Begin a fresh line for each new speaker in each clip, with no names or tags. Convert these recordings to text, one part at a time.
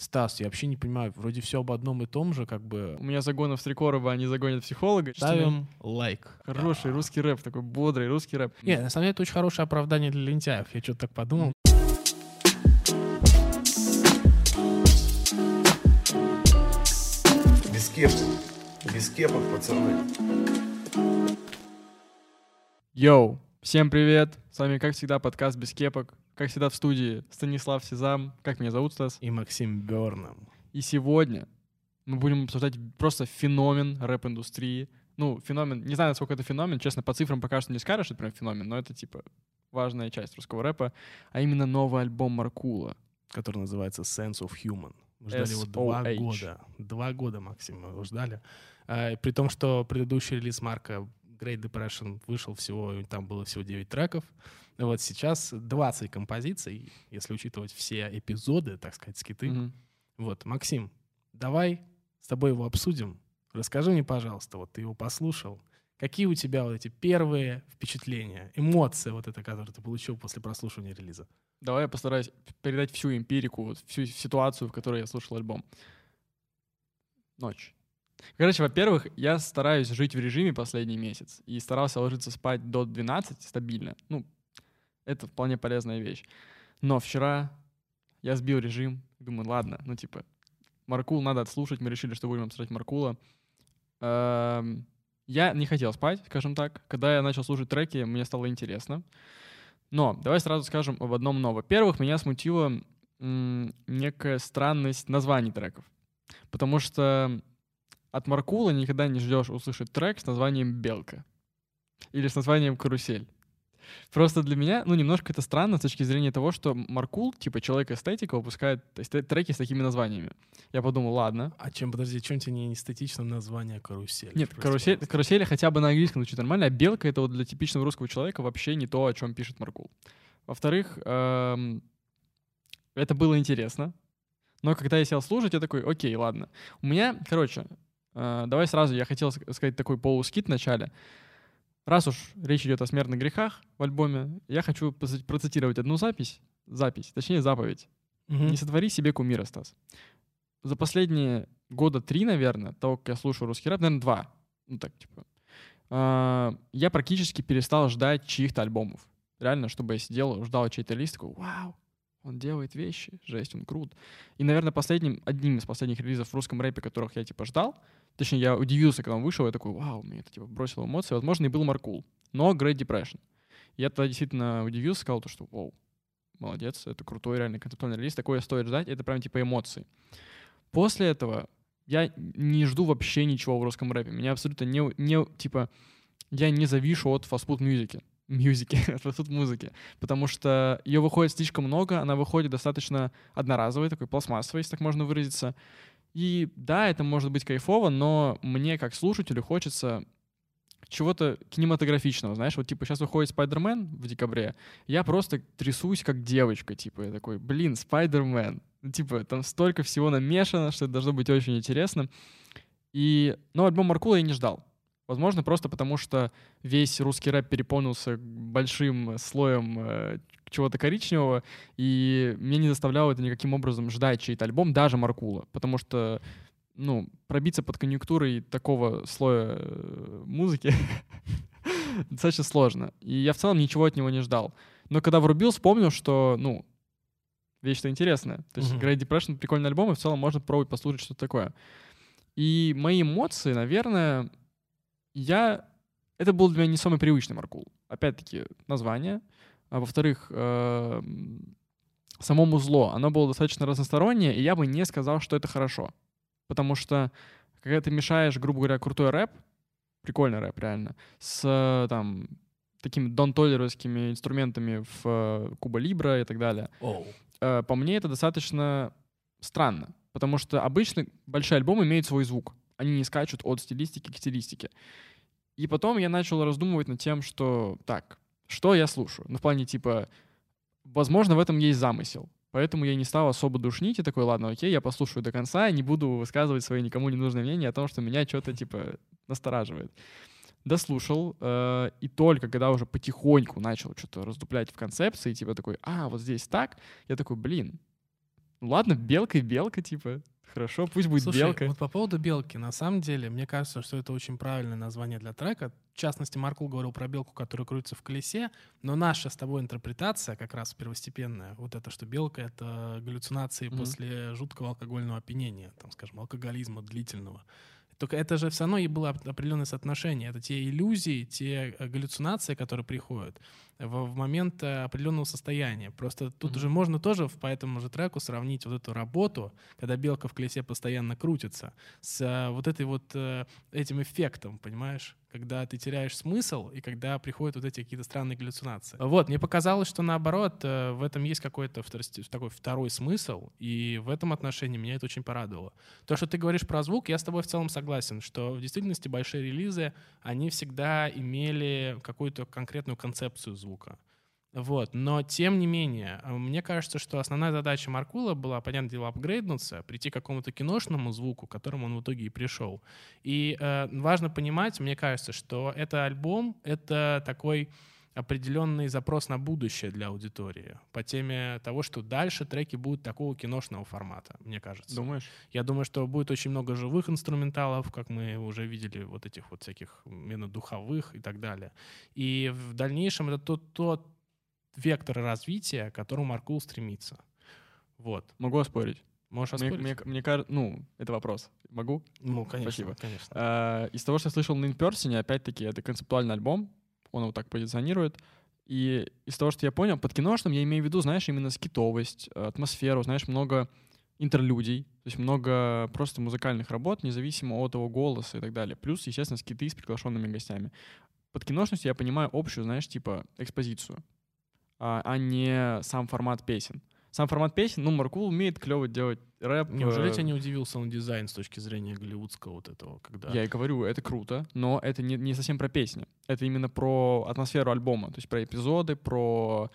Стас, я вообще не понимаю, вроде все об одном и том же, как бы...
У меня загонов Стрекорова, они загонят психолога.
Ставим лайк.
Хороший русский рэп, такой бодрый русский рэп.
Не, на самом деле это очень хорошее оправдание для лентяев. Я что-то так подумал.
Без кепок. Без кепок, пацаны.
Йоу, всем привет! С вами, как всегда, подкаст «Без кепок». Как всегда в студии Станислав Сезам. Как меня зовут, Стас?
И Максим Берном.
И сегодня мы будем обсуждать просто феномен рэп-индустрии. Ну, феномен, не знаю, насколько это феномен, честно, по цифрам пока что не скажешь, что это прям феномен, но это, типа, важная часть русского рэпа, а именно новый альбом Маркула.
Который называется Sense of Human. Мы ждали его два года. Два года, Максим, мы его ждали. А, при том, что предыдущий релиз Марка Great Depression вышел всего, там было всего 9 треков. Вот сейчас 20 композиций, если учитывать все эпизоды, так сказать, скиты.
Мгм.
Вот, Максим, давай с тобой его обсудим. Расскажи мне, пожалуйста, вот ты его послушал. Какие у тебя вот эти первые впечатления, эмоции вот это, которые ты получил после прослушивания релиза?
Давай я постараюсь передать всю эмпирику, вот всю ситуацию, в которой я слушал альбом. Ночь. Короче, во-первых, я стараюсь жить в режиме последний месяц и старался ложиться спать до 12 стабильно. Ну, это вполне полезная вещь. Но вчера я сбил режим, думаю, ладно, ну типа, Маркул надо отслушать, мы решили, что будем обсуждать Маркула. Эм, Я не хотел спать, скажем так. Когда я начал слушать треки, мне стало интересно. Но давай сразу скажем об одном но. Во-первых, меня смутила некая странность названий треков. Потому что от Маркула никогда не ждешь услышать трек с названием «Белка» или с названием «Карусель». Просто для меня, ну, немножко это странно с точки зрения того, что Маркул, типа человек-эстетика, выпускает эсте- треки с такими названиями. Я подумал, ладно.
А чем, подожди, чем тебе не эстетично название «Карусель»?
Нет, карусель, карусели хотя бы на английском звучит нормально, а белка — это вот для типичного русского человека вообще не то, о чем пишет Маркул. Во-вторых, эм, это было интересно, но когда я сел слушать, я такой, окей, ладно. У меня, короче, э, давай сразу, я хотел ск- сказать такой полускит в начале. Раз уж речь идет о смертных грехах в альбоме, я хочу процитировать одну запись, запись, точнее заповедь.
Мгм.
Не сотвори себе кумира, Стас. За последние года три, наверное, того, как я слушаю русский рэп, наверное, два. Ну так, типа. а, Я практически перестал ждать чьих-то альбомов. Реально, чтобы я сидел, ждал чей-то лист, такой, вау, он делает вещи, жесть, он крут. И, наверное, последним, одним из последних релизов в русском рэпе, которых я, типа, ждал, точнее, я удивился, когда он вышел, я такой, вау, мне это, типа, бросило эмоции. Возможно, и был Маркул, но Great Depression. Я тогда действительно удивился, сказал то, что, вау, молодец, это крутой реально концептуальный релиз, такое стоит ждать, это прям типа эмоции. После этого я не жду вообще ничего в русском рэпе. Меня абсолютно не, не типа, я не завишу от фастфуд мюзики. Мюзики, фастфуд музыки. Потому что ее выходит слишком много, она выходит достаточно одноразовой, такой пластмассовой, если так можно выразиться. И да, это может быть кайфово, но мне как слушателю хочется чего-то кинематографичного, знаешь, вот типа сейчас выходит Спайдермен в декабре, я просто трясусь как девочка, типа, я такой, блин, Спайдермен, Ну, типа, там столько всего намешано, что это должно быть очень интересно. И, но альбом Маркула я не ждал. Возможно, просто потому что весь русский рэп переполнился большим слоем э, чего-то коричневого, и меня не заставляло это никаким образом ждать чей-то альбом, даже Маркула. Потому что, ну, пробиться под конъюнктурой такого слоя э, музыки достаточно сложно. И я в целом ничего от него не ждал. Но когда врубил, вспомнил, что, ну, вещь-то интересная. То есть. Great Depression — прикольный альбом, и в целом можно пробовать послушать что-то такое. И мои эмоции, наверное, я... Это был для меня не самый привычный Маркул. Опять-таки, название. А во-вторых, эм, само музло, оно было достаточно разностороннее, и я бы не сказал, что это хорошо. Потому что, когда ты мешаешь, грубо говоря, крутой рэп, прикольный рэп, реально, с э, там такими дон-толлеровскими инструментами в э, Куба Либра и так далее, э, по мне это достаточно странно, потому что обычно большие альбомы имеют свой звук. Они не скачут от стилистики к стилистике. И потом я начал раздумывать над тем, что так, что я слушаю? Ну, в плане типа, возможно, в этом есть замысел. Поэтому я не стал особо душнить и такой, ладно, окей, я послушаю до конца не буду высказывать свои никому не нужные мнения о том, что меня что-то типа настораживает. Дослушал, э, и только когда уже потихоньку начал что-то раздуплять в концепции, типа такой, а, вот здесь так, я такой, блин, Ну ладно, белка и белка, типа. Хорошо, пусть будет
Слушай,
белка.
вот по поводу белки, на самом деле, мне кажется, что это очень правильное название для трека. В частности, Маркул говорил про белку, которая крутится в колесе, но наша с тобой интерпретация, как раз первостепенная, вот это, что белка — это галлюцинации
Мгм.
после жуткого алкогольного опьянения, там, скажем, алкоголизма длительного. Только это же все равно и было оп- определенное соотношение. Это те иллюзии, те э, галлюцинации, которые приходят в, в момент э, определенного состояния. Просто тут
Мгм.
же можно тоже по этому же треку сравнить вот эту работу, когда белка в колесе постоянно крутится, с э, вот этой вот этим эффектом, понимаешь? Когда ты теряешь смысл и когда приходят вот эти какие-то странные галлюцинации. Вот, мне показалось, что наоборот, э, в этом есть какой-то такой второй смысл, и в этом отношении меня это очень порадовало. То, что ты говоришь про звук, я с тобой в целом согласен, что в действительности большие релизы, они всегда имели какую-то конкретную концепцию звука. Вот. Но, тем не менее, э, мне кажется, что основная задача Маркула была, понятное дело, апгрейднуться, прийти к какому-то киношному звуку, к которому он в итоге и пришел. И э, важно понимать, мне кажется, что это альбом — это такой определенный запрос на будущее для аудитории по теме того, что дальше треки будут такого киношного формата, мне кажется.
Думаешь?
Я думаю, что будет очень много живых инструменталов, как мы уже видели, вот этих вот всяких именно духовых и так далее. И в дальнейшем это тот, тот вектор развития, к которому Маркул стремится. Вот.
Могу оспорить.
Можешь
Мне,
оспорить?
мне, мне кажется, ну, это вопрос. Могу?
Ну, конечно,
Спасибо.
конечно.
Э, Из того, что я слышал на In опять-таки, это концептуальный альбом, он его так позиционирует. И из того, что я понял, под киношным я имею в виду, знаешь, именно скитовость, э, атмосферу, знаешь, много интерлюдий, то есть много просто музыкальных работ, независимо от его голоса и так далее. Плюс, естественно, скиты с приглашенными гостями. Под киношностью я понимаю общую, знаешь, типа экспозицию, а, а не сам формат песен. Сам формат песен, ну, Маркул умеет клево делать рэп.
Неужели
э,
тебя не удивил саунд-дизайн с точки зрения голливудского вот этого, когда...
Я и говорю, это круто, но это не, не совсем про песни. Это именно про атмосферу альбома, то есть про эпизоды, про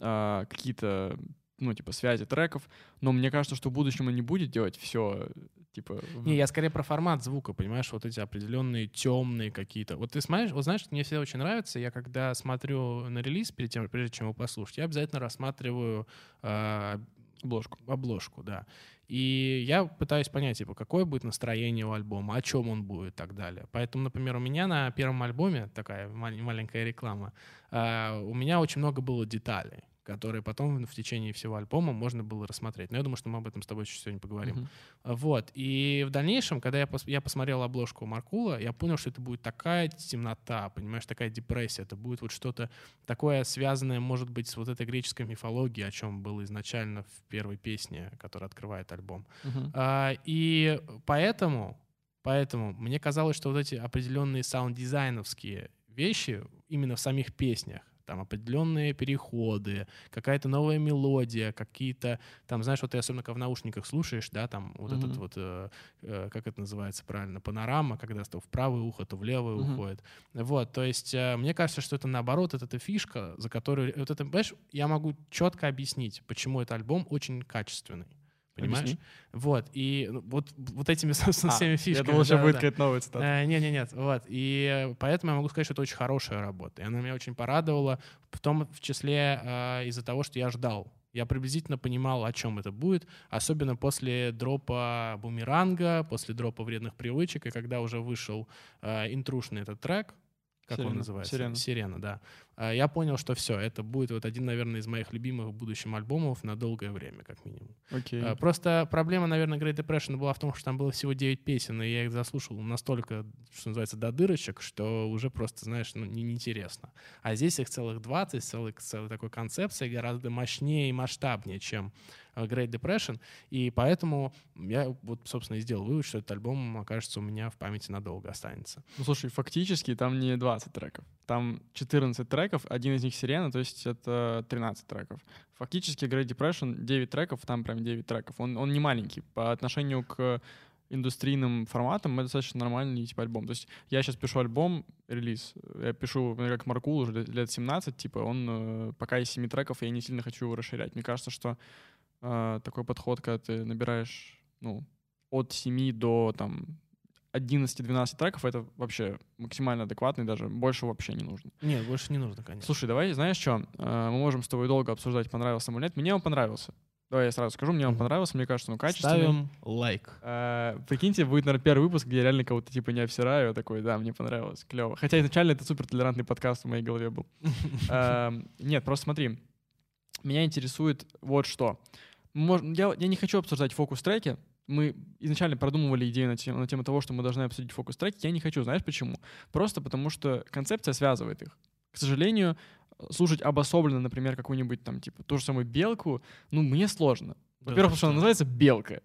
а, какие-то, ну, типа, связи треков. Но мне кажется, что в будущем он не будет делать все, типа...
Не, я скорее про формат звука, понимаешь, вот эти определенные темные какие-то. Вот ты смотришь, вот знаешь, мне всегда очень нравится, я когда смотрю на релиз, перед тем, прежде чем его послушать, я обязательно рассматриваю а,
Обложку.
обложку, да. И я пытаюсь понять, типа, какое будет настроение у альбома, о чем он будет и так далее. Поэтому, например, у меня на первом альбоме, такая мал- маленькая реклама, а, у меня очень много было деталей, которые потом в течение всего альбома можно было рассмотреть. Но я думаю, что мы об этом с тобой еще сегодня поговорим.
Мгм.
Вот. И в дальнейшем, когда я, пос- я посмотрел обложку Маркула, я понял, что это будет такая темнота, понимаешь, такая депрессия. Это будет вот что-то такое связанное, может быть, с вот этой греческой мифологией, о чем было изначально в первой песне, которая открывает альбом.
Мгм.
А, и поэтому, поэтому мне казалось, что вот эти определенные саунд-дизайновские вещи именно в самих песнях, там определенные переходы, какая-то новая мелодия, какие-то, там, знаешь, вот ты особенно когда в наушниках слушаешь, да, там вот
Мгм.
этот вот, э, э, как это называется правильно, панорама, когда то в правое ухо, то в левое
Мгм.
уходит. Вот, то есть э, мне кажется, что это наоборот, это эта фишка, за которую, вот это, понимаешь, я могу четко объяснить, почему этот альбом очень качественный. Понимаешь?
Объясни.
Вот, и ну, вот, вот этими, собственно,
А,
всеми
Я
фишками.
думал, сейчас будет
да-да-да.
какая-то новая цитата.
Э, Не-не-нет, вот. И поэтому я могу сказать, что это очень хорошая работа. И она меня очень порадовала, в том в числе э, из-за того, что я ждал. Я приблизительно понимал, о чем это будет, особенно после дропа бумеранга, после дропа вредных привычек, и когда уже вышел э, интрушный этот трек, как он
Сирена.
называется?
Сирена.
Сирена, да. А, Я понял, что все, это будет вот один, наверное, из моих любимых в будущем альбомов на долгое время, как минимум.
Окей.
А, Просто проблема, наверное, Great Depression была в том, что там было всего 9 песен, и я их заслушал настолько, что называется, до дырочек, что уже просто, знаешь, ну, не- неинтересно. А здесь их целых 20, целый, целой такой концепции гораздо мощнее и масштабнее, чем Great Depression, и поэтому я вот, собственно, и сделал вывод, что этот альбом окажется у меня в памяти надолго останется.
Ну, слушай, фактически там не 20 треков. Там 14 треков, один из них сирена, то есть это 13 треков. Фактически Great Depression 9 треков, там прям 9 треков. Он, он не маленький. По отношению к индустрийным форматам это достаточно нормальный типа альбом. То есть я сейчас пишу альбом, релиз, я пишу, ну, как Маркул уже лет- лет 17, типа он э, пока из 7 треков, я не сильно хочу его расширять. Мне кажется, что э, такой подход, когда ты набираешь, ну, от 7 до там 11-12 треков, это вообще максимально адекватно, и даже больше вообще не нужно.
Нет, больше не нужно, конечно.
Слушай, давай, знаешь что, мы можем с тобой долго обсуждать, понравился ему или нет. Мне он понравился. Давай я сразу скажу, мне он понравился, мне кажется, он качественный.
Ставим лайк.
А, прикиньте, будет, наверное, первый выпуск, где я реально кого-то типа не обсираю, такой, да, мне понравилось, клево. Хотя изначально это супер толерантный подкаст в моей голове был. Ам, Нет, просто смотри, меня интересует вот что. Мож- Я, я не хочу обсуждать фокус-треки. Мы изначально продумывали идею на тему, на тему того, что мы должны обсудить фокус-треки. Я не хочу, знаешь почему? Просто потому что концепция связывает их. К сожалению, слушать обособленно, например, какую-нибудь там, типа, ту же самую белку, ну, мне сложно. Во-первых, потому что она называется белка.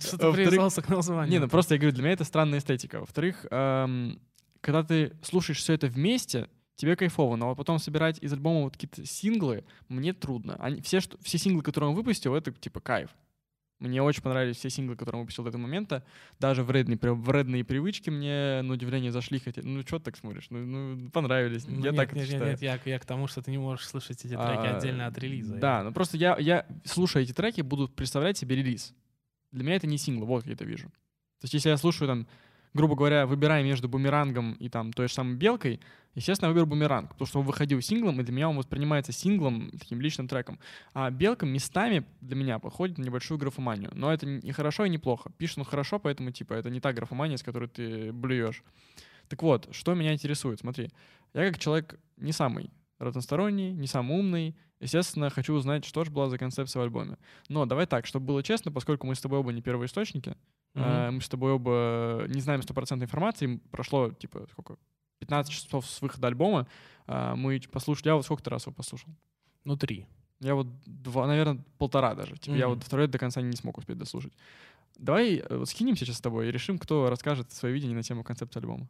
Что ты привязался к названию?
Не, ну просто я говорю, для меня это странная эстетика. Во-вторых, эм, когда ты слушаешь все это вместе, тебе кайфово, но потом собирать из альбома вот какие-то синглы мне трудно. Они, все, что, все синглы, которые он выпустил, это типа кайф. Мне очень понравились все синглы, которые он выпустил до этого момента. Даже вредные, вредные привычки мне, на удивление, зашли. Хотя, ну, что ты так смотришь? Ну, ну, понравились.
Ну,
я
нет,
так это
нет, нет,
считаю.
нет, я, я к тому, что ты не можешь слышать эти треки
А,
отдельно от релиза.
Да, ну просто я, я, слушая эти треки, буду представлять себе релиз. Для меня это не сингл, вот я это вижу. То есть если я слушаю там, грубо говоря, выбирая между бумерангом и там той же самой белкой, естественно, я выберу бумеранг, потому что он выходил синглом, и для меня он воспринимается синглом, таким личным треком. А белка местами для меня походит на небольшую графоманию. Но это не хорошо и не плохо. Пишет он хорошо, поэтому типа это не та графомания, с которой ты блюешь. Так вот, что меня интересует, смотри. Я как человек не самый разносторонний, не самый умный, естественно, хочу узнать, что же была за концепция в альбоме. Но давай так, чтобы было честно, поскольку мы с тобой оба не первоисточники, Э, мы с тобой оба не знаем стопроцентной информации, прошло, типа, сколько, 15 часов с выхода альбома, а, мы послушали, я вот сколько ты раз его послушал?
Ну, три.
Я вот два, наверное, полтора даже. Типа, я вот второй до конца не смог успеть дослушать. Давай э, вот скинемся сейчас с тобой и решим, кто расскажет свое видение на тему концепции альбома.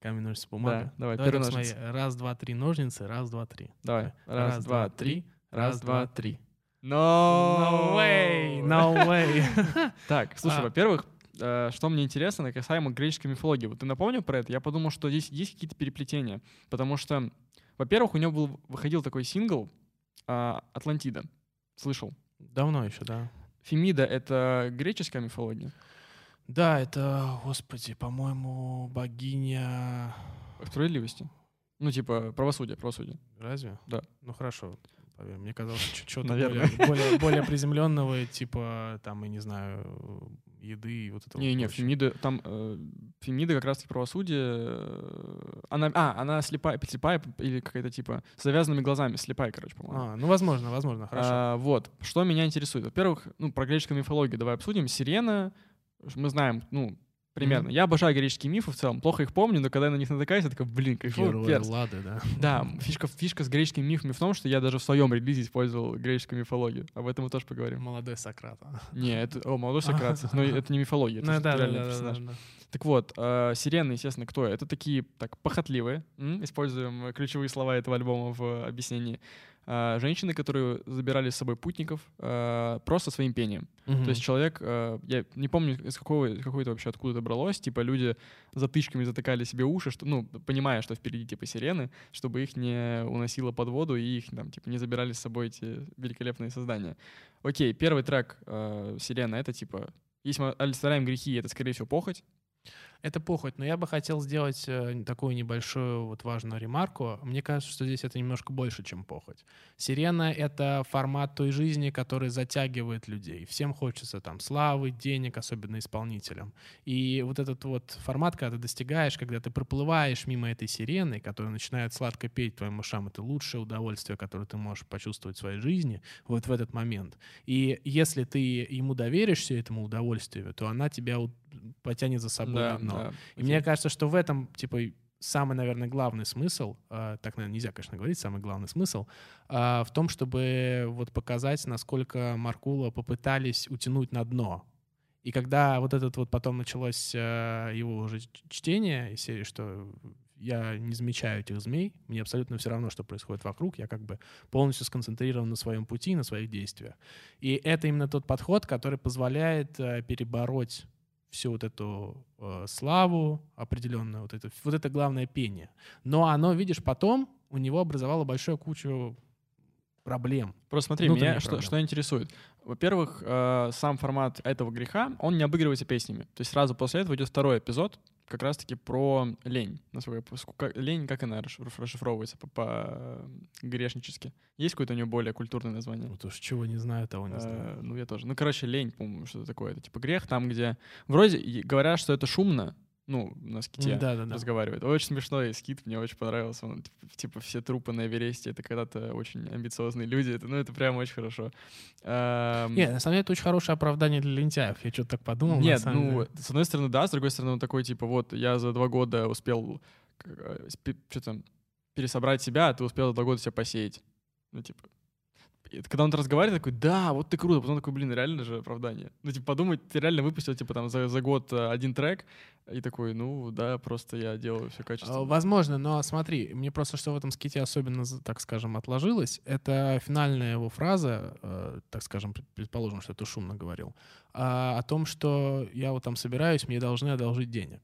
Камень, ножницы, бумага.
Да, давай,
Давай
первый
так,
ножницы.
смотри. Раз, два, три, ножницы. Раз, два, три.
Давай. Раз, два, три. Раз, два, три.
No
No
way, no way.
Так, слушай,
А.
во-первых, э, что мне интересно касаемо греческой мифологии. Вот ты напомнил про это? Я подумал, что здесь есть какие-то переплетения. Потому что, во-первых, у него был, выходил такой сингл а, «Атлантида». Слышал?
Давно еще, да.
Фемида — это греческая мифология?
Да, это, господи, по-моему, богиня...
Справедливости. Ну, типа, правосудие, правосудие.
Разве?
Да.
Ну хорошо. Поверь, мне казалось, что-то
Наверное.
более, более, более приземленного, типа, там, я не знаю, еды и вот этого.
Не-не. Фемида, там, э, Фемида как раз-таки правосудие. э, она, а, она слепая, слепая или какая-то типа с завязанными глазами, слепая, короче, по-моему.
А, ну, возможно, возможно, хорошо.
А, вот, что меня интересует. Во-первых, ну, про греческую мифологию давай обсудим. Сирена, мы знаем, ну, примерно.
Мгм.
Я обожаю греческие мифы в целом, плохо их помню, но когда я на них натыкаюсь, я такой, блин, кайфовый
Герои
перс.
Лады, да.
Да, фишка, фишка с греческими мифами в том, что я даже в своем релизе использовал греческую мифологию. Об этом мы тоже поговорим.
Молодой Сократ. а.
Не, это, о, молодой Сократ, но это не мифология, это
Ну, да,
реальный
да,
персонаж.
да, да.
Так вот, э, сирены, естественно, кто? Это такие, так, похотливые, м, используем ключевые слова этого альбома в э, объяснении. Э, женщины, которые забирали с собой путников э, просто своим пением.
Мгм.
То есть человек, э, я не помню, из какого, из какой это вообще откуда это бралось, типа люди затычками затыкали себе уши, что, ну, понимая, что впереди типа сирены, чтобы их не уносило под воду и их там типа не забирали с собой эти великолепные создания. Окей, первый трек э, «Сирена» — это типа, если мы олицетворяем грехи, это, скорее всего, похоть.
Это похоть, но я бы хотел сделать э, такую небольшую вот важную ремарку. Мне кажется, что здесь это немножко больше, чем похоть. Сирена — это формат той жизни, который затягивает людей. Всем хочется там славы, денег, особенно исполнителям. И вот этот вот формат, когда ты достигаешь, когда ты проплываешь мимо этой сирены, которая начинает сладко петь твоим ушам, это лучшее удовольствие, которое ты можешь почувствовать в своей жизни вот в этот момент. И если ты ему доверишься, этому удовольствию, то она тебя потянет за собой на дно.
да.
И мне кажется, что в этом, типа, самый, наверное, главный смысл, э, так, наверное, нельзя, конечно, говорить, самый главный смысл, э, в том, чтобы вот показать, насколько Маркула попытались утянуть на дно. И когда вот этот вот потом началось э, его уже чтение из серии, что я не замечаю этих змей, мне абсолютно все равно, что происходит вокруг, я как бы полностью сконцентрирован на своем пути, на своих действиях. И это именно тот подход, который позволяет э, перебороть всю вот эту э, славу определенную, вот это, вот это главное пение. Но оно, видишь, потом у него образовало большую кучу проблем.
Просто смотри,
Внутренние
меня что,
проблемы.
что интересует. Во-первых, э, сам формат этого греха, он не обыгрывается песнями. То есть сразу после этого идет второй эпизод, как раз-таки про лень. Насколько я лень, как она расшиф- расшифровывается по- по-грешнически? Есть какое-то у нее более культурное название?
Вот уж чего не знаю, того не знаю.
Э, Ну, я тоже. Ну, короче, лень, по-моему, что-то такое. Это типа грех там, где... Вроде говорят, что это шумно, ну, на ските
Да, да, да.
разговаривает. Очень смешной скит, мне очень понравился. Он, типа, типа, все трупы на Эвересте, это когда-то очень амбициозные люди. Это, ну, это прям очень хорошо. Эм,
Нет, на самом деле это очень хорошее оправдание для лентяев. Я что-то так подумал.
Нет, ну,
деле.
с одной стороны, да, с другой стороны, он такой, типа, вот, я за два года успел что-то пересобрать себя, а ты успел за два года себя посеять. Ну, типа, когда он разговаривает, такой, да, вот ты круто. Потом такой, блин, реально же оправдание. Ну, типа, подумать, ты реально выпустил, типа, там, за, за год э, один трек, и такой, ну, да, просто я делаю все
А,
качественно.
Возможно, но смотри, мне просто что в этом ските особенно, так скажем, отложилось, это финальная его фраза, э, так скажем, пред- предположим, что это шумно говорил, а, о том, что я вот там собираюсь, мне должны одолжить денег.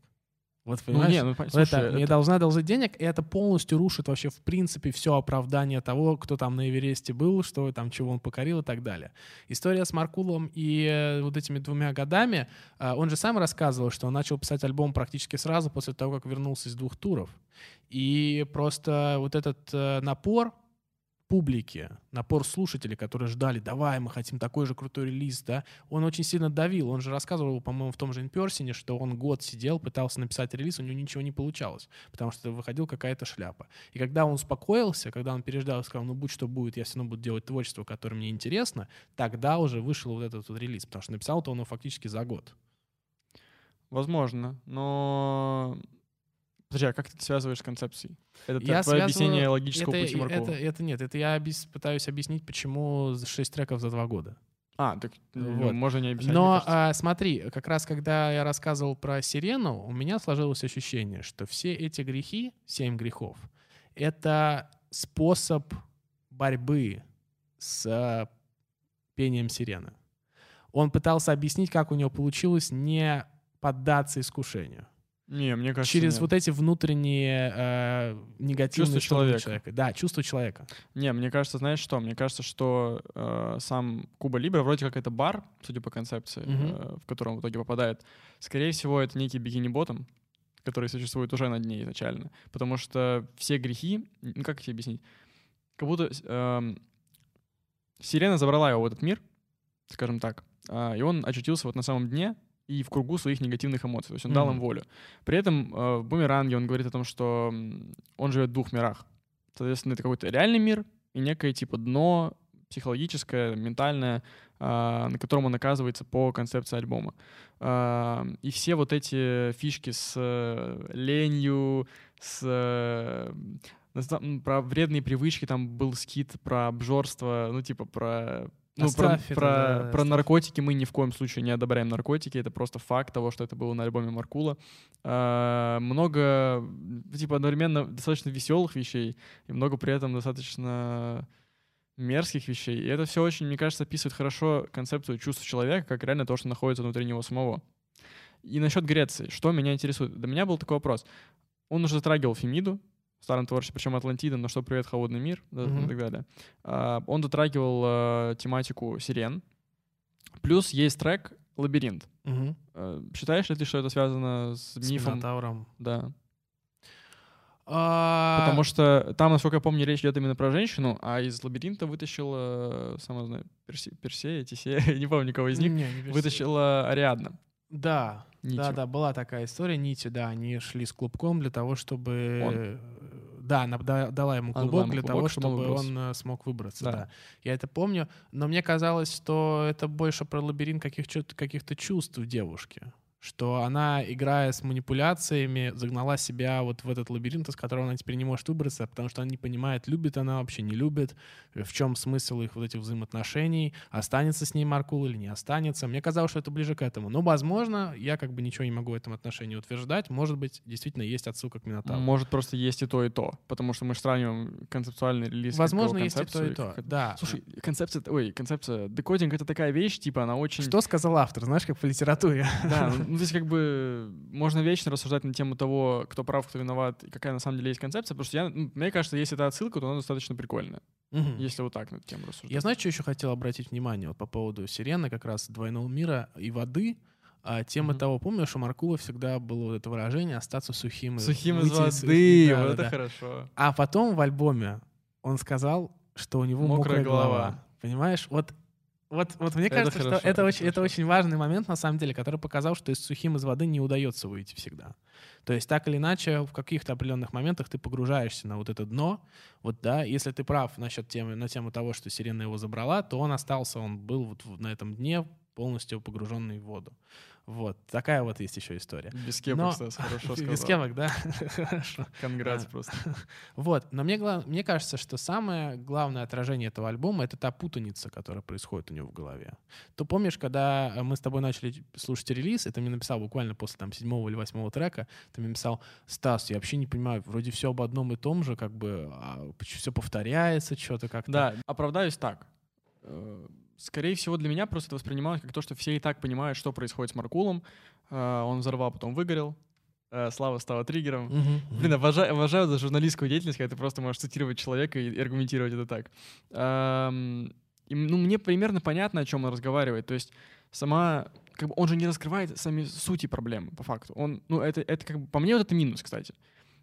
Вот
Ну,
понимаешь?
не, ну, пон-
Вот
слушай,
это, мне
это-
должны одолжить денег, и это полностью рушит вообще в принципе все оправдание того, кто там на Эвересте был, что там, чего он покорил и так далее. История с Маркулом и э, вот этими двумя годами, э, он же сам рассказывал, что он начал писать альбом практически сразу после того, как вернулся из двух туров. И просто вот этот э, напор публики, напор слушателей, которые ждали, давай, мы хотим такой же крутой релиз, да, он очень сильно давил. Он же рассказывал, по-моему, в том же Инперсине, что он год сидел, пытался написать релиз, у него ничего не получалось, потому что выходила какая-то шляпа. И когда он успокоился, когда он переждал и сказал, ну будь что будет, я все равно буду делать творчество, которое мне интересно, тогда уже вышел вот этот вот релиз, потому что написал-то он его фактически за год.
Возможно, но... Подожди, а как ты это связываешь с концепцией? Это
Я
твое
связываю-
объяснение логического
это,
пути Маркова.
это, это нет, это я объяс- пытаюсь объяснить, почему 6 треков за два года.
А, так ну,
Вот.
можно не объяснять.
Но а, смотри, как раз когда я рассказывал про Сирену, у меня сложилось ощущение, что все эти грехи, семь грехов, это способ борьбы с а, пением сирены. Он пытался объяснить, как у него получилось не поддаться искушению.
Не, мне кажется,
Через
нет.
вот эти внутренние э, негативные
Чувства
стороны
человека.
Да, чувство человека.
Не, мне кажется, знаешь что? Мне кажется, что э, сам Куба Либра вроде как это бар, судя по концепции,
Мгм.
э, в котором в итоге попадает. Скорее всего, это некий бикини-ботом, который существует уже на дне изначально. Потому что все грехи, ну как тебе объяснить? Как будто эм, Сирена забрала его в этот мир, скажем так, а, и он очутился вот на самом дне и в кругу своих негативных эмоций. То есть он дал им волю. При этом э, в «Бумеранге» он говорит о том, что он живет в двух мирах. Соответственно, это какой-то реальный мир и некое типа дно психологическое, ментальное, а, на котором он оказывается по концепции альбома. А, И все вот эти фишки с э, ленью, с э, про вредные привычки, там был скит про обжорство, ну, типа про... Ну, про,
это,
про,
да,
про
оставь.
наркотики мы ни в коем случае не одобряем наркотики. Это просто факт того, что это было на альбоме Маркула. А, много, типа, одновременно достаточно веселых вещей, и много при этом достаточно мерзких вещей. И это все очень, мне кажется, описывает хорошо концепцию чувств человека, как реально то, что находится внутри него самого. И насчет Греции, что меня интересует? Для меня был такой вопрос. Он уже затрагивал Фемиду в старом творчестве, причем Атлантида, но что привет, холодный мир, да,
Мгм.
и так далее. А, он затрагивал а, тематику сирен. Плюс есть трек «Лабиринт».
Мгм.
А, считаешь ли ты, что это связано с
С
мифом?
Минотавром.
Да.
А,
Потому что там, насколько я помню, речь идет именно про женщину, а из лабиринта вытащила, сама знаю, Персе, Персея, Тисея, не помню никого из них,
Не, не
вытащила Ариадна.
Да,
Нитью.
да, да, была такая история. Нитью, да, они шли с клубком для того, чтобы...
Он.
э, Да, она да- дала ему
дала
клубок
ему
для
клубок,
того,
чтобы он
чтобы
выбрался.
он э, смог выбраться.
Да.
Да. Я это помню. Но мне казалось, что это больше про лабиринт каких- каких-то чувств девушки. Что она, играя с манипуляциями, загнала себя вот в этот лабиринт, из которого она теперь не может выбраться, потому что она не понимает, любит она вообще, не любит, в чем смысл их вот этих взаимоотношений, останется с ней Маркул или не останется. Мне казалось, что это ближе к этому. Но, возможно, я как бы ничего не могу в этом отношении утверждать. Может быть, действительно есть отсылка к Минотавру.
Может, просто есть и то, и то. Потому что мы же сравниваем концептуальный релиз.
Возможно, есть и то, и то. Да.
Слушай, концепция, ой, концепция, декодинг — это такая вещь, типа, она очень...
Что сказал автор, знаешь, как в литературе?
Да, ну, то есть как бы можно вечно рассуждать на тему того, кто прав, кто виноват, и какая на самом деле есть концепция, потому что я, ну, мне кажется, если это отсылка, то она достаточно прикольная,
Мгм.
если вот так на эту тему рассуждать.
Я знаю, что еще хотел обратить внимание вот по поводу сирены, как раз двойного мира и воды. А тема
Мгм.
того, помнишь, у Маркула всегда было вот это выражение «остаться сухим».
Сухим из воды,
да,
вот
да,
это
да.
хорошо.
А потом в альбоме он сказал, что у него
Мокрая
мокрая, голова.
голова.
Понимаешь? Вот, вот, вот мне
Это
кажется,
хорошо,
что это,
это
очень, это очень важный момент, на самом деле, который показал, что из сухим из воды не удается выйти всегда. То есть так или иначе, в каких-то определенных моментах ты погружаешься на вот это дно. Вот, да, если ты прав насчет темы, на тему того, что сирена его забрала, то он остался, он был вот на этом дне полностью погруженный в воду. Вот, такая вот есть еще история.
Без кепок,
Но-
Стас, хорошо сказал.
Без кемок, да? Хорошо.
Конгратс
А,
просто.
Вот, но мне, гла- мне кажется, что самое главное отражение этого альбома — это та путаница, которая происходит у него в голове. То помнишь, когда э, мы с тобой начали слушать релиз, и ты мне написал буквально после там седьмого или восьмого трека, ты мне написал, Стас, я вообще не понимаю, вроде все об одном и том же, как бы все повторяется, что-то как-то.
Да, оправдаюсь так. Скорее всего, для меня просто это воспринималось как то, что все и так понимают, что происходит с Маркулом. Э, Он взорвал, потом выгорел. Э, Слава стала триггером.
Мгм.
Блин, обожаю, обожаю за журналистскую деятельность, когда ты просто можешь цитировать человека и аргументировать это так. И, ну, мне примерно понятно, о чем он разговаривает. То есть сама... Как бы он же не раскрывает сами сути проблемы, по факту. Он, ну, это, это как бы... По мне вот это минус, кстати.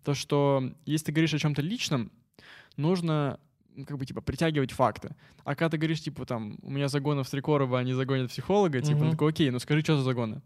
То, что если ты говоришь о чем-то личном, нужно ну, как бы, типа, притягивать факты. А когда ты говоришь, типа, там, у меня загоны в Стрекорова, они загонят психолога, типа,
Мгм.
он такой, окей, ну скажи, что за загоны?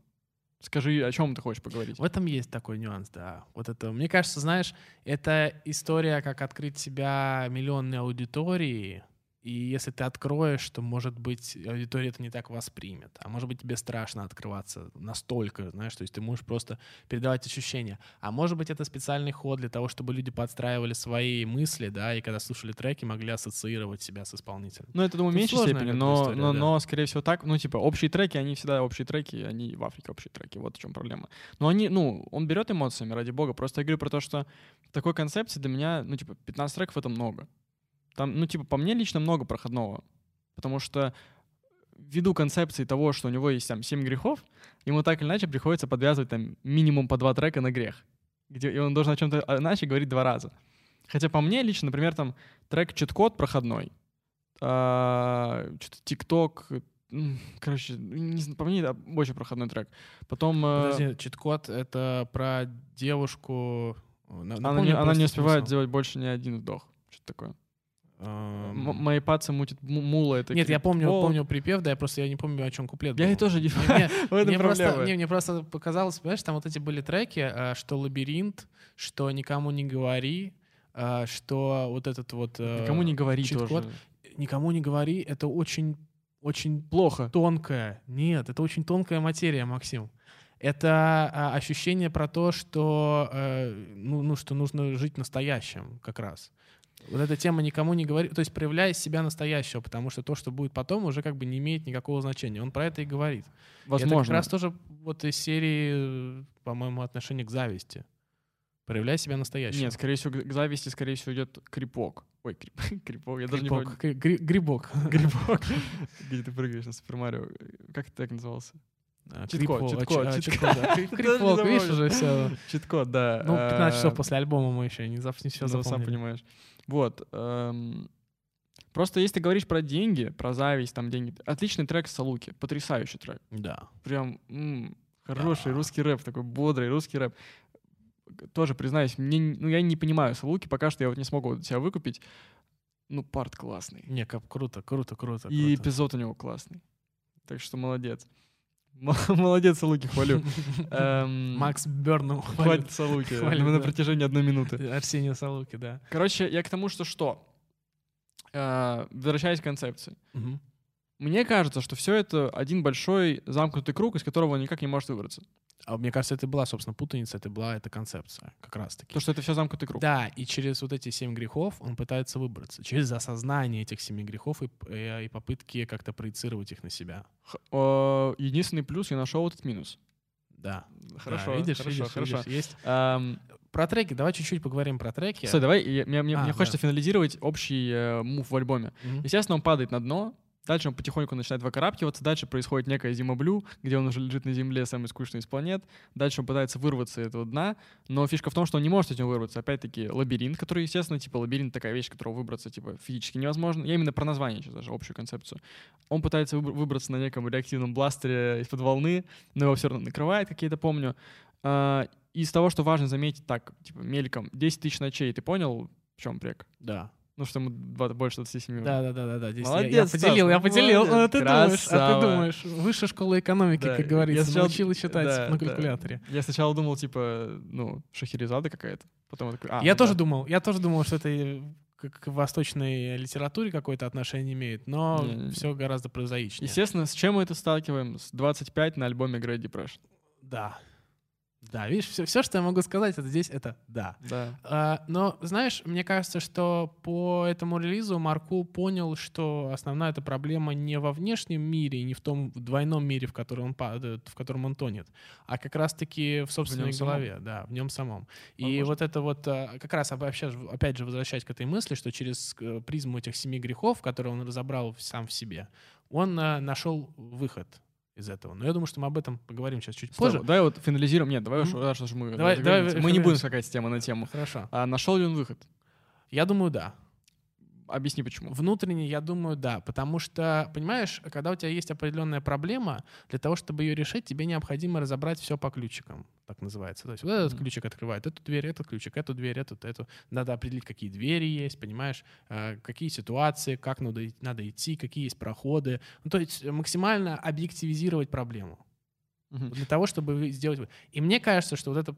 Скажи, о чем ты хочешь поговорить.
В этом есть такой нюанс, да. Вот это, мне кажется, знаешь, это история, как открыть себя миллионной аудитории, и если ты откроешь, то, может быть, аудитория это не так воспримет. А может быть, тебе страшно открываться настолько, знаешь, то есть ты можешь просто передавать ощущения. А может быть, это специальный ход для того, чтобы люди подстраивали свои мысли, да, и когда слушали треки, могли ассоциировать себя с исполнителем.
Ну, это, думаю, в меньшей степени, но,
история,
но,
да.
но, скорее всего, так. Ну, типа, общие треки, они всегда общие треки, они в Африке общие треки. Вот в чем проблема. Но они, ну, он берет эмоциями, ради бога. Просто я говорю про то, что такой концепции для меня, ну, типа, 15 треков — это много. Там, ну, типа, по мне лично много проходного. Потому что ввиду концепции того, что у него есть там 7 грехов, ему так или иначе приходится подвязывать там минимум по два трека на грех. Где, и он должен о чем-то иначе говорить два раза. Хотя по мне лично, например, там трек «Чит-код» проходной, а, что-то ТикТок, короче, не знаю, по мне это очень проходной трек. Потом э,
Подожди, чит-код — это про девушку... На-
она,
напомни
не, она не успевает
смысл.
сделать больше ни один вдох. Что-то такое. Мои пацы мутит му- мула. Это
Нет, я помню, помню припев, да, я просто я не помню, о чем куплет
Я и тоже не
Мне- мне- просто, не, мне просто показалось, понимаешь, там вот эти были треки, э, что лабиринт, что никому не говори, э, что вот этот вот... э,
Никому не говори тоже.
Никому не говори, это очень, очень
Плохо.
тонкая. Нет, это очень тонкая материя, Максим. Это а, ощущение про то, что, э, ну, ну, что нужно жить настоящим как раз. Вот эта тема никому не говорит, то есть проявляя себя настоящего, потому что то, что будет потом, уже как бы не имеет никакого значения. Он про это и говорит. И Это как
Возможно.
раз тоже вот из серии, э, по-моему, отношение к зависти. Проявляй себя настоящим.
Нет, скорее всего, к зависти, скорее всего, идет крипок. Ой, крип, крипок, я даже не помню.
Гри- гри- Грибок.
Грибок. Где ты прыгаешь на Супер Марио. Как это так назывался?
А,
Чит-код, чит-код,
а,
чит-код.
чит-код, видишь, уже все.
Чит-код, да.
Ну, 15 часов после альбома мы еще не, все
Ну, сам
запомнили.
понимаешь. Вот. эм, Просто если ты говоришь про деньги, про зависть, там деньги. Отличный трек Салуки. Потрясающий трек.
Да.
Прям хороший русский рэп, такой бодрый русский рэп. Тоже признаюсь, мне, ну, я не понимаю Салуки, пока что я вот не смогу вот себя выкупить. Ну, парт классный.
Не, как круто, круто, круто.
И
круто.
эпизод у него классный. Так что молодец. Молодец, Салуки, хвалю. Эм,
Макс Бернум
Хватит Салуки.
Хвалит,
на протяжении одной минуты.
Арсения Салуки, да.
Короче, я к тому, что что? Э, Возвращаясь к концепции. Мне кажется, что все это один большой замкнутый круг, из которого он никак не может выбраться.
А мне кажется, это была, собственно, путаница, это была эта концепция, как раз-таки.
То, что это все замкнутый круг.
Да, и через вот эти семь грехов он пытается выбраться. Через осознание этих семи грехов и, э, и попытки как-то проецировать их на себя.
Х- э, Единственный плюс я нашел этот минус.
Да.
Хорошо,
Да, видишь,
хорошо,
видишь,
хорошо.
видишь, есть.
Эм,
Про треки, давай чуть-чуть поговорим про треки.
Стой, давай, я- мне,
А,
мне
да.
хочется финализировать общий э, мув в альбоме.
Мгм.
Естественно, он падает на дно, Дальше он потихоньку начинает выкарабкиваться, дальше происходит некая зимоблю, где он уже лежит на земле, самый скучный из планет. Дальше он пытается вырваться из этого дна, но фишка в том, что он не может него вырваться. Опять-таки лабиринт, который, естественно, типа лабиринт такая вещь, которого выбраться типа физически невозможно. Я именно про название сейчас даже, общую концепцию. Он пытается выбр- выбраться на неком реактивном бластере из-под волны, но его все равно накрывает, как я это помню. А, Из того, что важно заметить, так, типа, мельком, 10 тысяч ночей, ты понял, в чем прек?
Да.
Ну, что ему два- больше 27
Да, да, да, да, да. Я-
Молодец,
я, поделил, я поделил.
молодец.
А ты думаешь, а ты думаешь, высшая школа экономики,
Да,
как
я
говорится,
сначала-
научила считать
да,
на
да.
калькуляторе.
Я сначала думал, типа, ну, Шахерезада какая-то. Потом я такой, а,
я
ну
тоже
да.
думал, я тоже думал, что это к, к восточной литературе какое-то отношение имеет, но
Не-не-не.
все гораздо прозаичнее.
Естественно, с чем мы это сталкиваем? С 25 на альбоме Great Depression.
Да. Да, видишь, все, все, что я могу сказать, это здесь, это да.
Да.
А, но, знаешь, мне кажется, что по этому релизу Маркул понял, что основная эта проблема не во внешнем мире, не в том двойном мире, в котором он, падает, в котором он тонет, а как раз-таки в собственной
самом.
голове, да, в нем самом. И
Возможно.
вот это вот, а, как раз опять же, возвращаясь к этой мысли, что через э, призму этих семи грехов, которые он разобрал в- сам в себе, он а, нашел выход из этого. Но я думаю, что мы об этом поговорим сейчас чуть
Стоп,
позже.
Давай вот финализируем. Нет, давай уж, раз уж мы...
Давай- давай
мы не будем скакать с темы на тему.
Хорошо.
А нашел ли он выход?
Я думаю, да.
Объясни, почему.
Внутренне, я думаю, да. Потому что, понимаешь, когда у тебя есть определенная проблема, для того, чтобы ее решить, тебе необходимо разобрать все по ключикам, так называется. То есть вот этот
Мгм.
ключик открывает эту дверь, этот ключик, эту дверь, эту, эту. Надо определить, какие двери есть, понимаешь, э, какие ситуации, как надо, надо идти, какие есть проходы. Ну, то есть максимально объективизировать проблему
Мгм.
для того, чтобы сделать... И мне кажется, что вот эта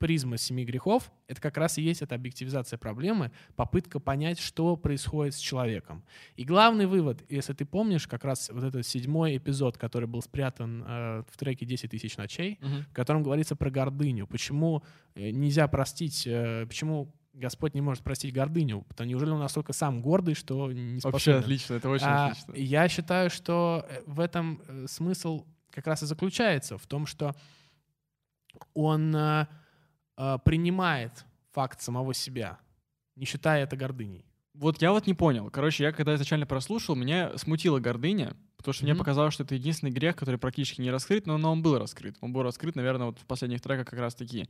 призма семи грехов, это как раз и есть эта объективизация проблемы, попытка понять, что происходит с человеком. И главный вывод, если ты помнишь, как раз вот этот седьмой эпизод, который был спрятан э, в треке «10 тысяч ночей»,
Мгм.
в котором говорится про гордыню. Почему э, нельзя простить, э, почему Господь не может простить гордыню? Потому неужели он настолько сам гордый, что не
Вообще
способен?
отлично, это очень
А,
отлично.
Я считаю, что э, в этом э, смысл как раз и заключается, в том, что он э, принимает факт самого себя, не считая это гордыней.
Вот я вот не понял. Короче, я когда изначально прослушал, меня смутила гордыня, потому что мне
Мгм.
показалось, что это единственный грех, который практически не раскрыт, но, но он был раскрыт. Он был раскрыт, наверное, вот в последних треках как раз таки.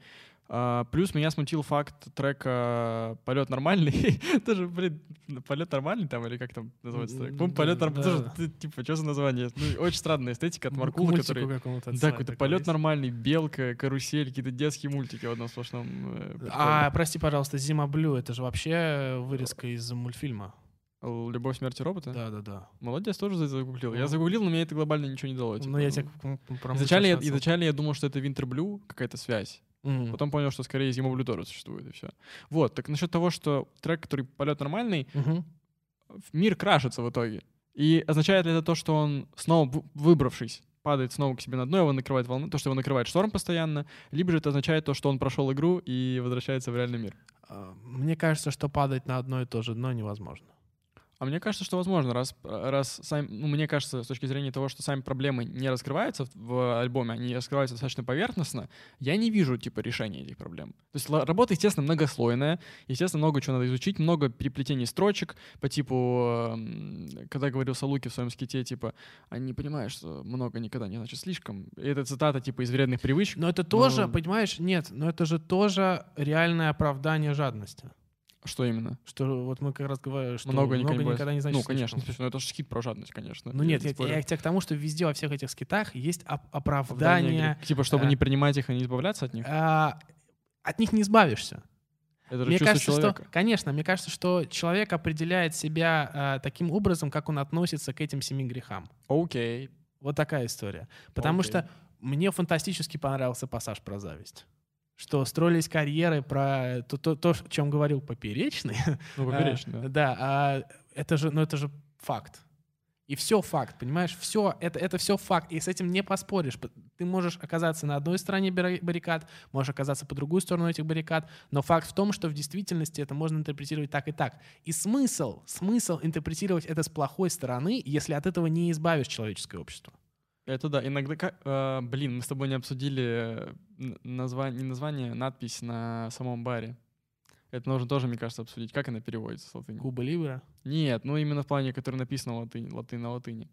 А, плюс меня смутил факт трека «Полет нормальный». Тоже, блин, полет нормальный там, или как там называется трек? По-моему, полет нормальный. Тоже, типа, что за название? Ну, очень странная эстетика от Маркула, который... Да, какой-то полет нормальный, белка, карусель, какие-то детские мультики в одном сплошном. э.
А, прости, пожалуйста, «Зима Блю» — это же вообще вырезка из мультфильма.
Любовь, смерти робота?
Да-да-да.
Молодец, тоже за- загуглил. Я
Ну.
загуглил, но мне это глобально ничего не дало. типа,
Ну, я
ну.
тебе
Изначально я, изначально я думал, что это Winter Blue, какая-то связь.
Мгм.
Потом понял, что скорее Зима Blue тоже существует, и все. Вот, так насчет того, что трек, который полет нормальный,
Мгм.
мир крашится в итоге. И означает ли это то, что он снова вы- выбравшись, падает снова к себе на дно, его накрывает волна, то, что его накрывает шторм постоянно, либо же это означает то, что он прошел игру и возвращается в реальный мир.
А, Мне кажется, что падать на одно и то же дно невозможно.
А мне кажется, что возможно, раз, раз сами, ну, мне кажется, с точки зрения того, что сами проблемы не раскрываются в, альбоме, они раскрываются достаточно поверхностно, я не вижу, типа, решения этих проблем. То есть работа, естественно, многослойная, естественно, много чего надо изучить, много переплетений строчек по типу, эм, когда говорил Салуки в своем ските, типа, они не понимают, что много никогда не значит слишком. И это цитата, типа, из вредных привычек.
Но это тоже,
Ну.
понимаешь, нет, но это же тоже реальное оправдание жадности.
Что именно?
Что вот мы как раз говорим, что
много,
много,
никогда,
никогда не значит
Ну, конечно,
слишком.
слушай, ну это же скит про жадность, конечно.
Ну нет,
не
я, я к тебе к тому, что везде во всех этих скитах есть оп-
Оправдание
оправдание.
Типа, чтобы
э,
не принимать их и не избавляться от них.
а, от них не избавишься.
Это же
Мне кажется,
человека.
что, конечно, мне кажется, что человек определяет себя а, таким образом, как он относится к этим семи грехам.
Окей.
Вот такая история. Потому
Окей.
что мне фантастически понравился пассаж про зависть. Что строились карьеры про то, то, то, о чем говорил Поперечный.
Ну, поперечно,
А,
да.
Да, а это же, ну это же факт. И все факт, понимаешь? Все, это, это все факт. И с этим не поспоришь. Ты можешь оказаться на одной стороне баррикад, можешь оказаться по другую сторону этих баррикад, но факт в том, что в действительности это можно интерпретировать так и так. И смысл, смысл интерпретировать это с плохой стороны, если от этого не избавишь человеческое общество.
Это да. Иногда, ка- э, блин, мы с тобой не обсудили название, не название, надпись на самом баре. Это нужно тоже, мне кажется, обсудить, как она переводится с латыни.
Куба Либра.
Нет, ну именно в плане, который написан на латыни, латынь на латыни.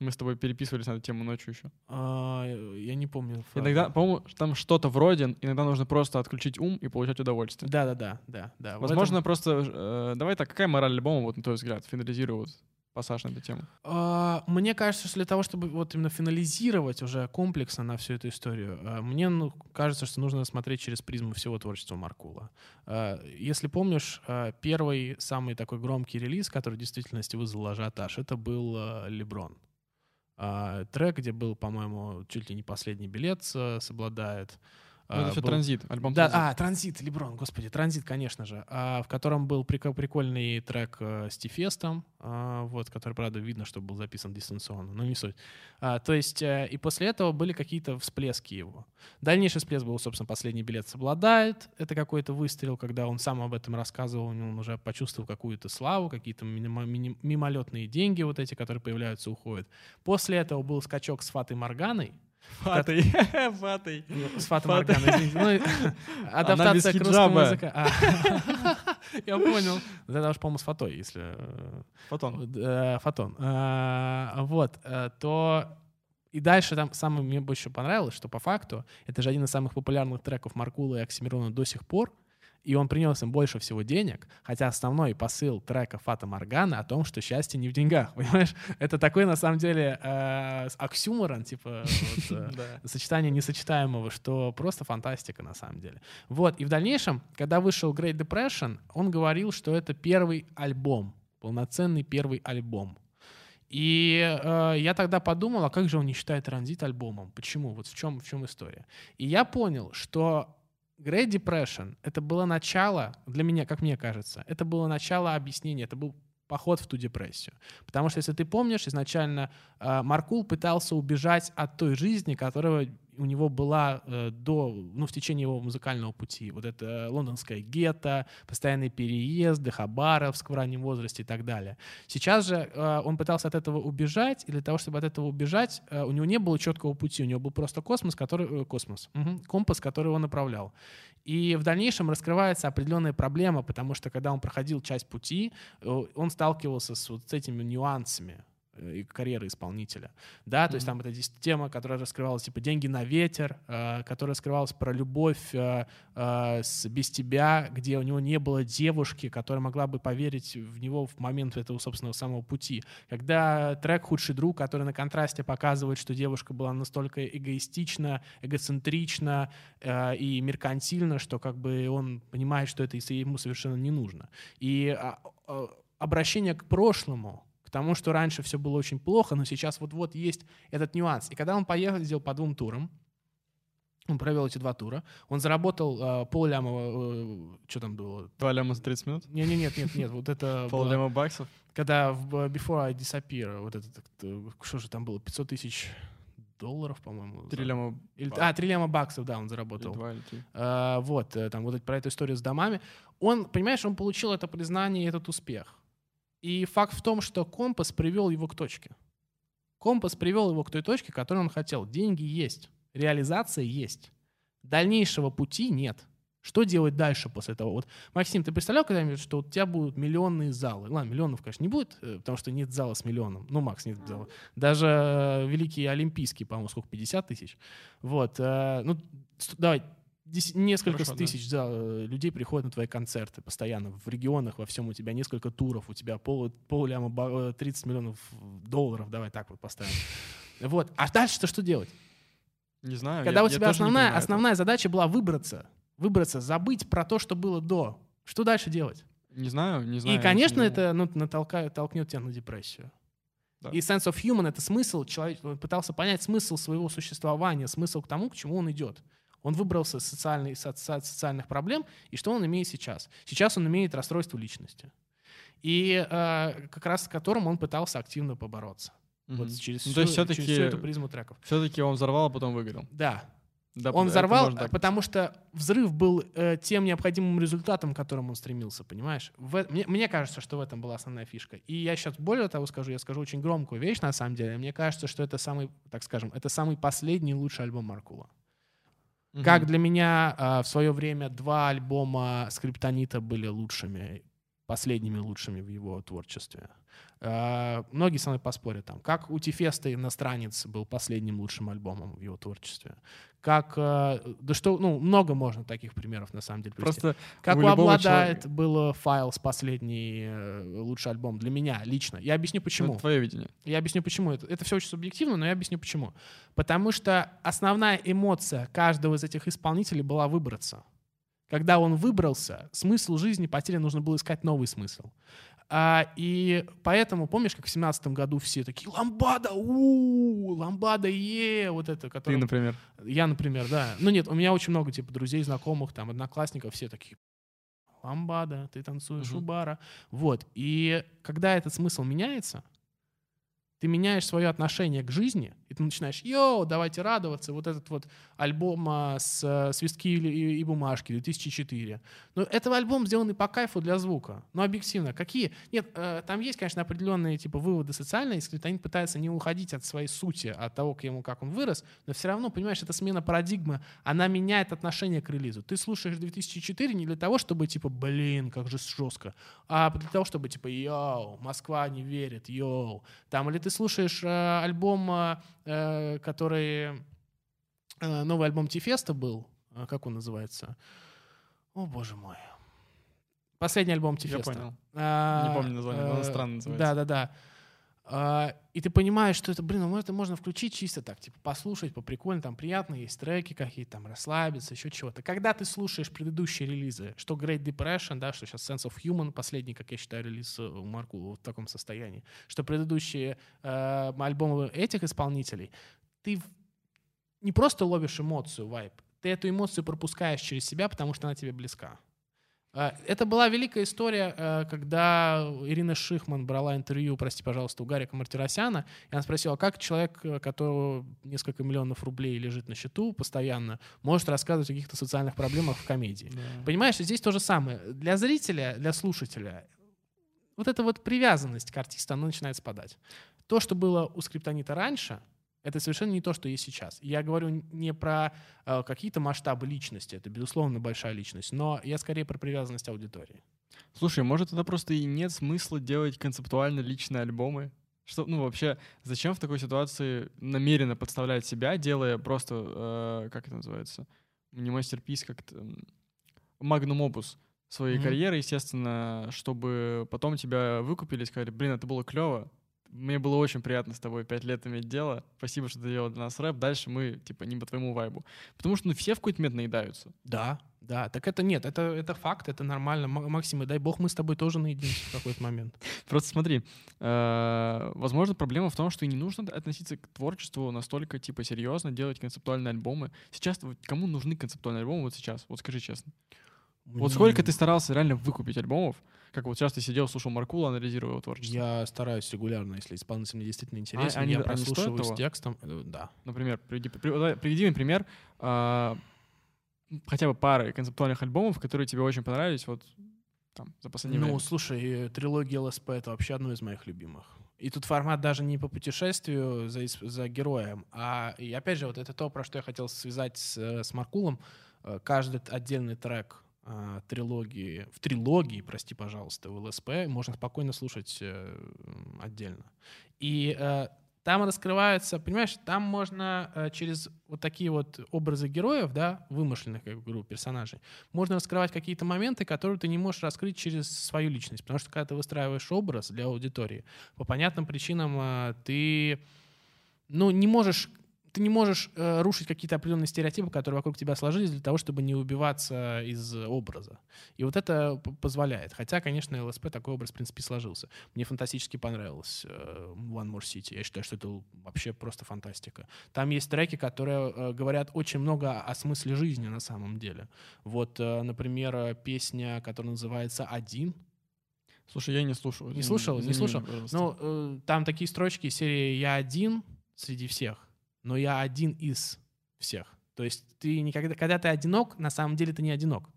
Мы с тобой переписывались на эту тему ночью еще.
А, я не помню.
Иногда, по-моему, там что-то вроде, иногда нужно просто отключить ум и получать удовольствие.
Да, да, да,
Возможно,
этом-
просто... э, давай так, какая мораль альбома, вот на твой взгляд, финализируя вот пассаж на эту тему?
А, Мне кажется, что для того, чтобы вот именно финализировать уже комплексно на всю эту историю, а, мне ну, кажется, что нужно смотреть через призму всего творчества Маркула. А, Если помнишь, первый самый такой громкий релиз, который в действительности вызвал ажиотаж, это был «Леброн». Трек, где был, по-моему, чуть ли не последний билет с- соблюдает.
Это
А,
все
был-
транзит, альбом
Да,
«Транзит».
а, транзит, Леброн, господи, транзит, конечно же, а, в котором был прик- прикольный трек э, с Тифестом, а, вот, который, правда, видно, что был записан дистанционно, но не суть. А, то есть, э, и после этого были какие-то всплески его. Дальнейший всплеск был, собственно, последний билет соблюдает. Это какой-то выстрел, когда он сам об этом рассказывал, он уже почувствовал какую-то славу, какие-то мимолетные деньги вот эти, которые появляются, уходят. После этого был скачок с Фатой Морганой,
Фатой, фатой.
ну, С Фатой извините. Ну, адаптация к русскому языку. А, Я понял. Это уж, по-моему, с фатой, если... э,
Фотон.
э, Фотон. Вот. э, То... И дальше там самое мне больше понравилось, что по факту это же один из самых популярных треков Маркула и Оксимирона до сих пор, и он принес им больше всего денег, хотя основной посыл трека Фата Моргана о том, что счастье не в деньгах, понимаешь? Это такой, на самом деле, э, оксюморон, типа, вот, э,
Да.
сочетание несочетаемого, что просто фантастика на самом деле. Вот, и в дальнейшем, когда вышел Great Depression, он говорил, что это первый альбом, полноценный первый альбом. И э, я тогда подумал, а как же он не считает транзит альбомом? Почему? Вот в чем, в чем история? И я понял, что Great Depression — это было начало, для меня, как мне кажется, это было начало объяснения, это был поход в ту депрессию. Потому что, если ты помнишь, изначально э, Маркул пытался убежать от той жизни, которая у него была э, до, ну, в течение его музыкального пути. Вот это лондонское гетто, постоянные переезды, Хабаровск в раннем возрасте и так далее. Сейчас же э, он пытался от этого убежать, и для того, чтобы от этого убежать, э, у него не было четкого пути, у него был просто космос, который, э, космос, мгм, компас, который его направлял. И в дальнейшем раскрывается определенная проблема, потому что когда он проходил часть пути, э, он сталкивался с вот этими нюансами и карьеры исполнителя. Да, то есть там эта тема, которая раскрывалась, типа «Деньги на ветер», э, которая раскрывалась про любовь э, э, с «Без тебя», где у него не было девушки, которая могла бы поверить в него в момент этого собственного самого пути. Когда трек «Худший друг», который на контрасте показывает, что девушка была настолько эгоистична, эгоцентрична э, и меркантильна, что как бы он понимает, что это ему совершенно не нужно. И а, обращение к прошлому, к тому, что раньше все было очень плохо, но сейчас вот-вот есть этот нюанс. И когда он поехал, сделал по двум турам, он провел эти два тура, он заработал э, полляма, что там было?
Два ляма за 30 минут?
Не, не, нет, нет, нет, вот это
Пол
было-
ляма баксов?
когда в э, Before I Disappear, вот это, э, что же там было, 500 тысяч долларов, по-моему.
Три ляма
Или- а, 3 ляма баксов, да, он
или
заработал.
два, или три.
А, вот, э, там вот про эту историю с домами. Он, понимаешь, он получил это признание и этот успех. И факт в том, что компас привел его к точке. Компас привел его к той точке, которую он хотел. Деньги есть, реализация есть. Дальнейшего пути нет. Что делать дальше после того? Вот, Максим, ты представлял когда-нибудь, что у тебя будут миллионные залы? Ладно, миллионов, конечно, не будет, э, потому что нет зала с миллионом. Ну, Макс, нет зала. Даже э, великий олимпийский, по-моему, сколько, 50 тысяч? Вот. э, ну, давай, несколько
Хорошо, да.
тысяч зал, э, людей приходят на твои концерты постоянно. В регионах, во всем у тебя несколько туров, у тебя пол, пол ляма, ба- э, 30 миллионов долларов, давай так вот поставим. Вот. А дальше-то что делать?
Не знаю.
Когда
я-
у тебя основная, основная задача была выбраться. Выбраться, забыть про то, что было до. Что дальше делать?
Не знаю, не знаю.
И, конечно, это ну, натолкает, толкнет тебя на депрессию.
Да.
И sense of human — это смысл, человек пытался понять смысл своего существования, смысл к тому, к чему он идет. Он выбрался из социальной- со- со- социальных проблем, и что он имеет сейчас? Сейчас он имеет расстройство личности. И э, как раз с которым он пытался активно побороться. Вот
Мгм.
через,
Ну,
всю,
то есть
через всю эту призму треков.
все-таки он взорвал, а потом выгорел.
Да,
Да,
он взорвал, потому что взрыв был э, тем необходимым результатом, к которому он стремился, понимаешь? В- мне, мне кажется, что в этом была основная фишка. И я сейчас более того скажу, я скажу очень громкую вещь на самом деле. Мне кажется, что это самый, так скажем, это самый последний лучший альбом Маркула.
Мгм.
Как для меня а, в свое время два альбома Скриптонита были лучшими, последними лучшими в его творчестве. А, многие со мной поспорят там. Как у Тифеста «Иностранец» был последним лучшим альбомом в его творчестве. Как, а, да что, ну, много можно таких примеров на самом деле привести.
Просто
Как
у
у, «Обладает»
человека-
был «Файлс» последний э, лучший альбом для меня лично. Я объясню почему.
это твое видение.
Я объясню почему. Это, это все очень субъективно, но я объясню почему. Потому что основная эмоция каждого из этих исполнителей была выбраться. Когда он выбрался, смысл жизни потерян, нужно было искать новый смысл. А, и поэтому, помнишь, как в семнадцатом году все такие «Ламбада! у Ламбада! Е!» Вот это,
Ты,
которое...
например.
Я, например, да. Ну нет, у меня очень много типа друзей, знакомых, там, одноклассников, все такие ламбада, ты танцуешь у
Мгм.
бара. Вот. И когда этот смысл меняется, ты меняешь свое отношение к жизни, и ты начинаешь, йоу, давайте радоваться, вот этот вот альбом а, с э, «Свистки и, и- бумажки» 2004. Ну, это альбом, сделанный по кайфу для звука. Но объективно, какие... Нет, э, там есть, конечно, определенные типа выводы социальные, если они пытаются не уходить от своей сути, от того, к ему, как он вырос, но все равно, понимаешь, эта смена парадигмы, она меняет отношение к релизу. Ты слушаешь 2004 не для того, чтобы, типа, блин, как же жестко, а для того, чтобы, типа, йоу, Москва не верит, йоу. Там, или ты слушаешь э, альбом, э, который... э, новый альбом Тифеста был, э, как он называется? О, боже мой. Последний альбом
Я
Тифеста.
понял.
А,
Не помню название, но оно
э,
странно называется.
Да, да, да. А, И ты понимаешь, что это, блин, ну это можно включить чисто так, типа послушать, по прикольно, там приятно, есть треки какие-то, там расслабиться, еще чего-то. Когда ты слушаешь предыдущие релизы, что Great Depression, да, что сейчас Sense of Human, последний, как я считаю, релиз э, у Марку в таком состоянии, что предыдущие э, альбомы этих исполнителей, ты не просто ловишь эмоцию, вайп, ты эту эмоцию пропускаешь через себя, потому что она тебе близка. А, Это была великая история, э, когда Ирина Шихман брала интервью, прости, пожалуйста, у Гарика Мартиросяна, и она спросила, как человек, э, которого несколько миллионов рублей лежит на счету постоянно, может рассказывать о каких-то социальных проблемах в комедии.
Да.
Понимаешь, здесь то же самое. Для зрителя, для слушателя, вот эта вот привязанность к артисту, она начинает спадать. То, что было у скриптонита раньше, это совершенно не то, что есть сейчас. Я говорю не про э, какие-то масштабы личности, это, безусловно, большая личность, но я скорее про привязанность аудитории.
Слушай, может, тогда просто и нет смысла делать концептуально личные альбомы? Что, ну, вообще, зачем в такой ситуации намеренно подставлять себя, делая просто, э, как это называется, не мастерпис, как это, магнум опус своей
Мгм.
карьеры, естественно, чтобы потом тебя выкупили и сказали, блин, это было клево, мне было очень приятно с тобой пять лет иметь дело, спасибо, что ты делал для нас рэп, дальше мы, типа, не по твоему вайбу. Потому что, ну, все в какой-то момент наедаются.
Да, да. Так это нет, это, это факт, это нормально. Максим, и дай бог, мы с тобой тоже наединимся в какой-то момент.
Просто смотри, э, возможно, проблема в том, что и не нужно относиться к творчеству настолько, типа, серьезно, делать концептуальные альбомы. Сейчас кому нужны концептуальные альбомы вот сейчас? Вот скажи честно. Вот сколько ты старался реально выкупить альбомов? Как вот сейчас ты сидел, слушал Маркула, анализировал его творчество.
Я стараюсь регулярно, если исполнитель мне действительно интересен,
они-
я
они стоят
прослушиваю с
того?
текстом. Э, Да.
Например, приведи, приведи мне пример а, хотя бы пары концептуальных альбомов, которые тебе очень понравились вот там за последнее
Ну,
время.
слушай, э, трилогия ЛСП — это вообще одно из моих любимых. И тут формат даже не по путешествию за, за героем, а, и опять же, вот это то, про что я хотел связать с, э, с Маркулом. Э, Каждый отдельный трек а, трилогии, в трилогии, прости, пожалуйста, в ЛСП можно спокойно слушать э, отдельно. И э, там раскрывается, понимаешь, там можно э, через вот такие вот образы героев, да, вымышленных, как говорю, персонажей, можно раскрывать какие-то моменты, которые ты не можешь раскрыть через свою личность. Потому что когда ты выстраиваешь образ для аудитории, по понятным причинам э, ты ну, не можешь ты не можешь э, рушить какие-то определенные стереотипы, которые вокруг тебя сложились для того, чтобы не убиваться из образа. И вот это позволяет. Хотя, конечно, ЛСП такой образ, в принципе, сложился. Мне фантастически понравилось э, One More City. Я считаю, что это вообще просто фантастика. Там есть треки, которые э, говорят очень много о смысле жизни на самом деле. Вот, э, например, песня, которая называется «Один»,
Слушай, я не слушал.
Не слушал? Не
извини
слушал? Ну, э, там такие строчки серии «Я один среди всех, но я один из всех». То есть ты никогда, когда ты одинок, на самом деле ты не одинок.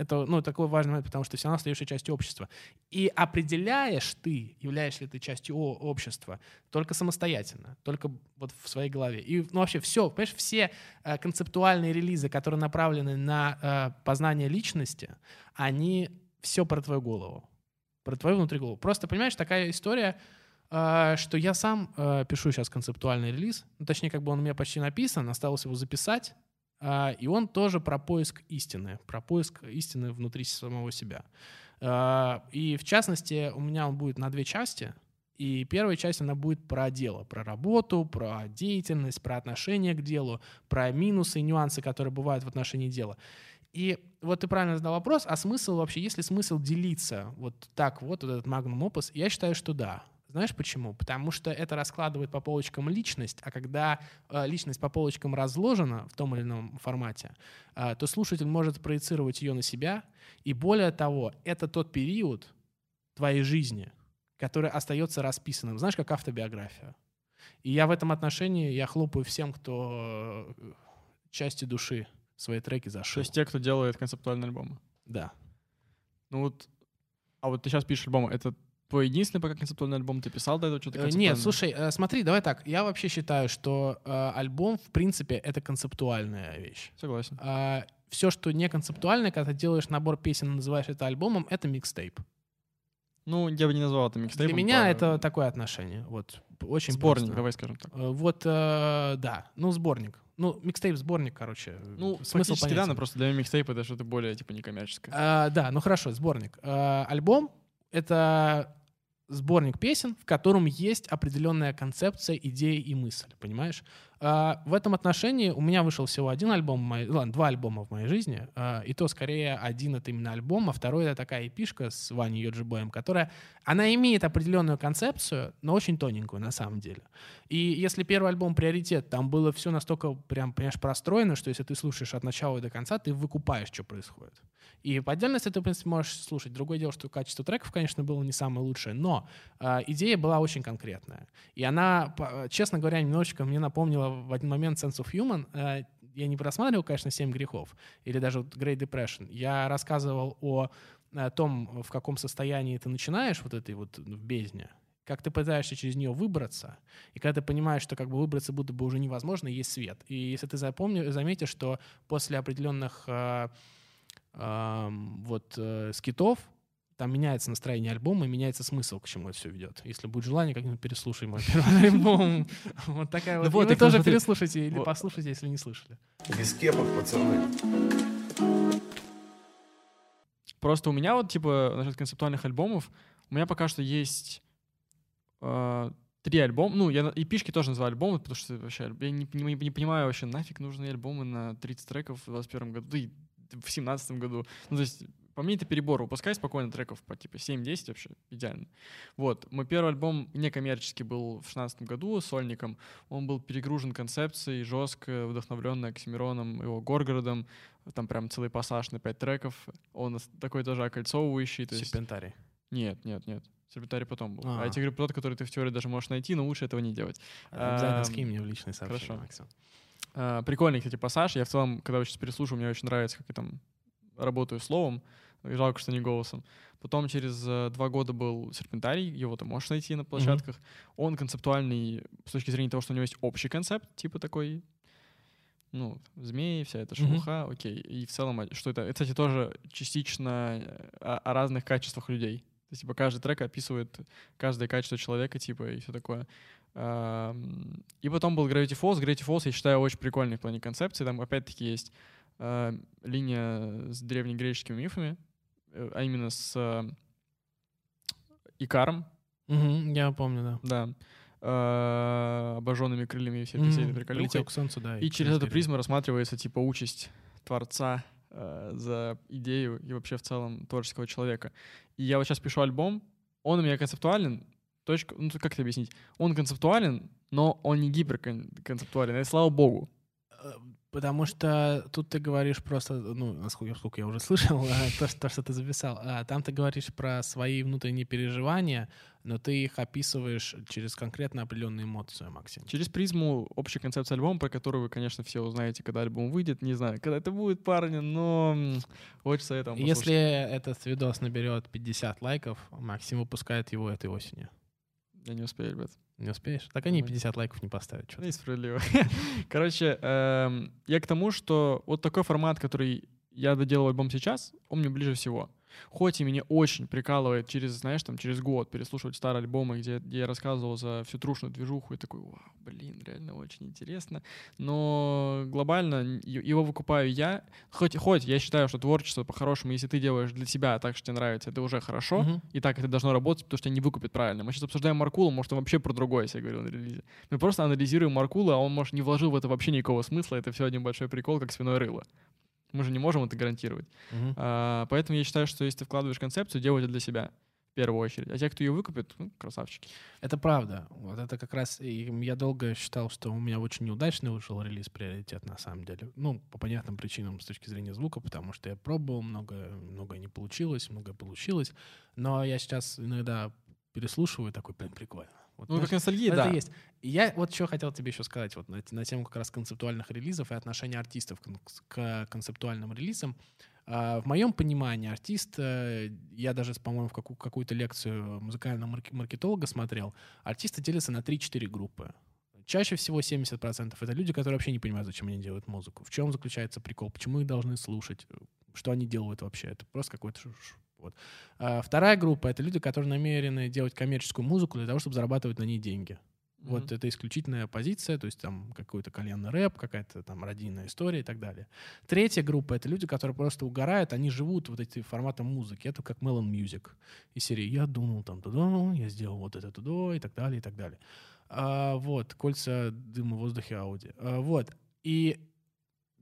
Это, ну, такой важный момент, потому что ты все равно остаешься частью общества. И определяешь ты, являешься ли ты частью общества, только самостоятельно, только вот в своей голове. И, ну, вообще все, понимаешь, все э, концептуальные релизы, которые направлены на э, познание личности, они все про твою голову, про твою внутри голову. Просто, понимаешь, такая история, что я сам э, пишу сейчас концептуальный релиз, ну, точнее, как бы он у меня почти написан, осталось его записать, а, и он тоже про поиск истины, про поиск истины внутри самого себя. А, И в частности, у меня он будет на две части. И первая часть, она будет про дело, про работу, про деятельность, про отношение к делу, про минусы и нюансы, которые бывают в отношении дела. И вот ты правильно задал вопрос, а смысл вообще, есть ли смысл делиться вот так вот, вот этот магнум опус? Я считаю, что да. Знаешь почему? Потому что это раскладывает по полочкам личность, а когда э, личность по полочкам разложена в том или ином формате, э, то слушатель может проецировать ее на себя. И более того, это тот период твоей жизни, который остается расписанным. Знаешь, как автобиография. И я в этом отношении, я хлопаю всем, кто э, части души свои треки
То
зашил.
есть те, кто делает концептуальные альбомы.
Да.
Ну вот, а вот ты сейчас пишешь альбом, это твой единственный пока концептуальный альбом? Ты писал до этого что-то
Э,
концептуальное?
Нет, слушай, э, смотри, давай так. Я вообще считаю, что э, альбом, в принципе, это концептуальная вещь.
Согласен.
все, что не концептуальное, когда ты делаешь набор песен и называешь это альбомом, это микстейп.
Ну, я бы не назвал это микстейпом.
Для меня
по-
это такое отношение. Вот, очень
Сборник,
просто.
давай скажем так.
Вот, э, да, ну, сборник. Ну, микстейп сборник, короче.
Ну,
смысл
фактически да,
понятен.
но просто для меня микстейп это что-то более, типа, некоммерческое.
А, да, ну хорошо, сборник. А, альбом — это сборник песен, в котором есть определенная концепция, идея и мысль, понимаешь? А, в этом отношении у меня вышел всего один альбом, ладно, два альбома в моей жизни, а, и то скорее один — это именно альбом, а второй — это такая эпишка с Ваней Йоджибоем, которая, она имеет определенную концепцию, но очень тоненькую на самом деле. И если первый альбом «Приоритет», там было все настолько прям, понимаешь, простроено, что если ты слушаешь от начала до конца, ты выкупаешь, что происходит. И по отдельности ты, в принципе, можешь слушать. Другое дело, что качество треков, конечно, было не самое лучшее, но э, идея была очень конкретная. И она, честно говоря, немножечко мне напомнила в один момент Sense of Human. Э, я не просматривал, конечно, «Семь грехов» или даже Great Depression. Я рассказывал о, э, том, в каком состоянии ты начинаешь вот этой вот в бездне, как ты пытаешься через нее выбраться, и когда ты понимаешь, что как бы выбраться будто бы уже невозможно, есть свет. И если ты запомни, заметишь, что после определенных э, эм, вот э, скитов там меняется настроение альбома и меняется смысл, к чему это все ведет. Если будет желание, как-нибудь переслушай мой первый альбом. Вот такая вот.
Ну
И
вот,
Вы тоже переслушайте или
Вот.
послушайте, если не слышали.
Без кепок, пацаны.
Просто у меня вот, типа, насчет концептуальных альбомов, у меня пока что есть э, три альбома. Ну, я и пишки тоже называю альбомы, потому что вообще я не, пони- не понимаю вообще, нафиг нужны альбомы на 30 треков в 21 году, да и в 17 году. Ну, то есть, по мне это перебор. Выпускай спокойно треков по типа 7-10 вообще идеально. Вот. Мой первый альбом некоммерческий был в 16 году сольником. Он был перегружен концепцией, жестко, вдохновленный Оксимироном, его Горгородом. Там прям целый пассаж на 5 треков. Он такой тоже окольцовывающий. То есть...
Серпентарий.
Нет, нет, нет. Серпентарий потом был. А,
А.
я тебе говорю про тот, который ты в теории даже можешь найти, но лучше этого не делать.
Обязательно
Ам,
скинь мне в личные сообщения,
хорошо.
Максим.
А, прикольный, кстати, пассаж. Я в целом, когда сейчас переслушаю, мне очень нравится, как я там работаю словом. Жалко, что не голосом. Потом через э, два года был Серпентарий, его ты можешь найти на площадках. Он концептуальный с точки зрения того, что у него есть общий концепт, типа такой, ну, змеи, вся эта шелуха, окей. И в целом, а, что это? Это, кстати, тоже частично э, о, о разных качествах людей. То есть, типа, каждый трек описывает каждое качество человека, типа, и все такое. И потом был Gravity Falls. Gravity Falls, я считаю, очень прикольный в плане концепции. Там, опять-таки, есть э, линия с древнегреческими мифами, а именно с э, Икаром,
Мгм, Я помню, да.
да, э, обожженными крыльями и все приколюхой.
Летел к солнцу, да.
И через эту призму рассматривается типа участь творца э, за идею и вообще в целом творческого человека. И я вот сейчас пишу альбом, он у меня концептуален, точка, ну как это объяснить? Он концептуален, но он не гиперконцептуален, и слава богу.
Потому что тут ты говоришь просто, ну, насколько, насколько я уже слышал, а, то, что, то, что ты записал, а, там ты говоришь про свои внутренние переживания, но ты их описываешь через конкретно определенную эмоцию, Максим.
Через призму общей концепции альбома, про которую вы, конечно, все узнаете, когда альбом выйдет. Не знаю, когда это будет, парни, но очень советую вам
Если этот видос наберет 50 лайков, Максим выпускает его этой осенью.
Я не успею, ребят.
Не успеешь? Так они
Давай.
50 лайков не поставят. Что
Несправедливо. Короче, эм, я к тому, что вот такой формат, который я доделал альбом сейчас, он мне ближе всего. Хоть и меня очень прикалывает через, знаешь, там, через год переслушивать старые альбомы, где, где я рассказывал за всю трушную движуху, и такой, вау, блин, реально очень интересно. Но глобально его выкупаю я. Хоть, хоть я считаю, что творчество по-хорошему, если ты делаешь для себя так, что тебе нравится, это уже хорошо.
Мгм.
И так это должно работать, потому что тебя не выкупит правильно. Мы сейчас обсуждаем Маркулу, может, он вообще про другое, я говорил на релизе. Мы просто анализируем Маркула, а он, может, не вложил в это вообще никакого смысла. Это все один большой прикол, как свиное рыло. Мы же не можем это гарантировать.
Мгм.
А, поэтому я считаю, что если ты вкладываешь концепцию, делай это для себя в первую очередь. А те, кто ее выкупит, ну, красавчики.
Это правда. Вот это как раз... И я долго считал, что у меня очень неудачный вышел релиз «Приоритет» на самом деле. Ну, по понятным причинам с точки зрения звука, потому что я пробовал, многое, многое не получилось, многое получилось. Но я сейчас иногда переслушиваю такой, блин, прикольно. Вот,
Ну,
знаешь,
как ностальгия,
это
да.
есть. И я вот что хотел тебе еще сказать вот на, на тему как раз концептуальных релизов и отношения артистов к, к концептуальным релизам. А, в моем понимании артист, э, я даже, по-моему, в какую- какую-то лекцию музыкального марк- маркетолога смотрел, артисты делятся на 3-4 группы. Чаще всего 70% это люди, которые вообще не понимают, зачем они делают музыку. В чем заключается прикол, почему их должны слушать, что они делают вообще. Это просто какой-то вот. А вторая группа — это люди, которые намерены делать коммерческую музыку для того, чтобы зарабатывать на ней деньги. Вот
Мгм.
это исключительная позиция, то есть там какой-то кальянный рэп, какая-то там родийная история и так далее. Третья группа — это люди, которые просто угорают, они живут вот этим форматом музыки. Это как Melon Music. Из серии «Я думал там туда, я сделал вот это туда» и так далее, и так далее. А, вот, кольца дыма в воздухе Ауди. А, вот. И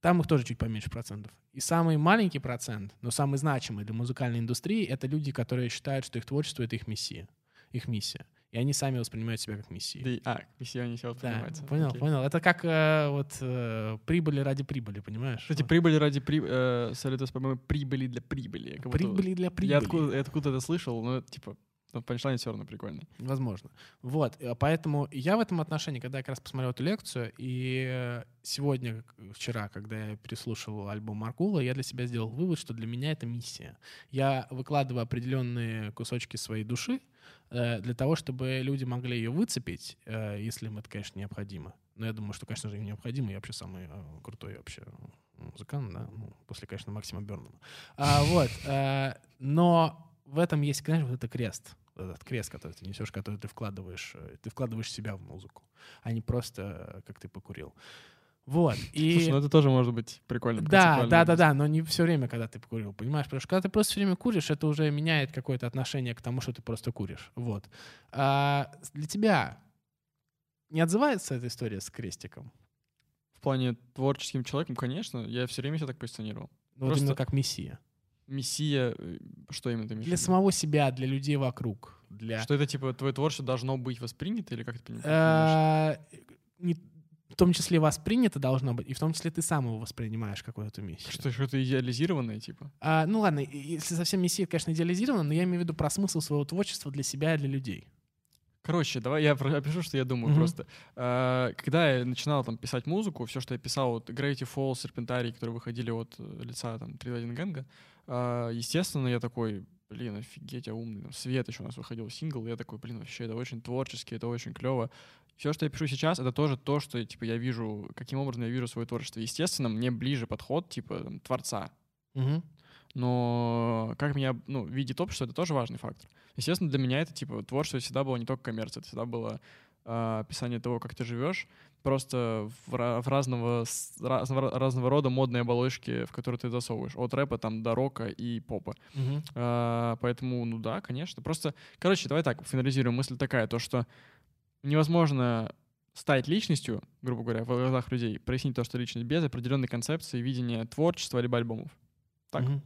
там их тоже чуть поменьше процентов. И самый маленький процент, но самый значимый для музыкальной индустрии, это люди, которые считают, что их творчество — это их миссия, их миссия. И они сами воспринимают себя как миссии.
Да и- а, если они себя
Да,
воспринимаются.
понял,
Окей.
понял. Это как э, вот э, прибыли ради прибыли, понимаешь?
Кстати, прибыли ради при... э, по-моему, прибыли для прибыли. Как будто-
прибыли для прибыли.
Я откуда, я откуда это слышал, но типа, ну, панчлайн все равно прикольный.
Возможно. Вот, э, поэтому я в этом отношении, когда я как раз посмотрел эту лекцию, и э, сегодня, вчера, когда я переслушивал альбом Маркула, я для себя сделал вывод, что для меня это миссия. Я выкладываю определенные кусочки своей души э, для того, чтобы люди могли ее выцепить, если им это, конечно, необходимо. Но я думаю, что, конечно же, им необходимо. Я вообще самый крутой вообще музыкант, да, ну, после, конечно, Максима Бернама. А, вот, э, но в этом есть, конечно, вот это крест. Вот Этот крест, который ты несешь, который ты вкладываешь, э, ты вкладываешь себя в музыку, а не просто э, как ты покурил. Вот. И...
Слушай, ну это тоже может быть прикольно.
Да, да, да, да, но не все время, когда ты покурил, понимаешь? Потому что когда ты просто все время куришь, это уже меняет какое-то отношение к тому, что ты просто куришь. Вот. А для тебя не отзывается эта история с крестиком?
В плане творческим человеком, конечно, я все время себя так позиционировал.
Ну, вот
Просто-
именно как мессия.
Мессия, э, что именно ты имеешь
Для самого себя, для людей вокруг. Для...
Что это, типа, твое творчество должно быть воспринято, или как ты понимаешь?
А, в том числе воспринято должно быть, и в том числе ты сам его воспринимаешь какую-то миссию.
Что, что-то идеализированное, типа?
А, ну ладно, если совсем мессия, конечно, идеализировано, но я имею в виду про смысл своего творчества для себя и для людей.
Короче, давай я опишу, что я думаю
Мгм.
просто. А, Когда я начинал там писать музыку, все, что я писал, вот Gravity Falls, Серпентарий, которые выходили от э, лица там 321 Гэнга, а, естественно, я такой, блин, офигеть, я умный. Там, Свет еще у нас выходил сингл, я такой, блин, вообще, это очень творчески, это очень клево. Все, что я пишу сейчас, это тоже то, что типа я вижу, каким образом я вижу свое творчество. Естественно, мне ближе подход типа там, творца.
Мгм.
Но как меня ну, видит общество, это тоже важный фактор. Естественно, для меня это типа творчество всегда было не только коммерция, это всегда было а, описание того, как ты живешь, просто в, в разного, с- разного, рода модные оболочки, в которые ты засовываешь. От рэпа там до рока и попа.
Мгм.
А, поэтому, ну да, конечно. Просто, короче, давай так, финализируем. Мысль такая, то что невозможно стать личностью, грубо говоря, в глазах людей, прояснить то, что личность без определенной концепции видения творчества либо альбомов. Так.
Мгм.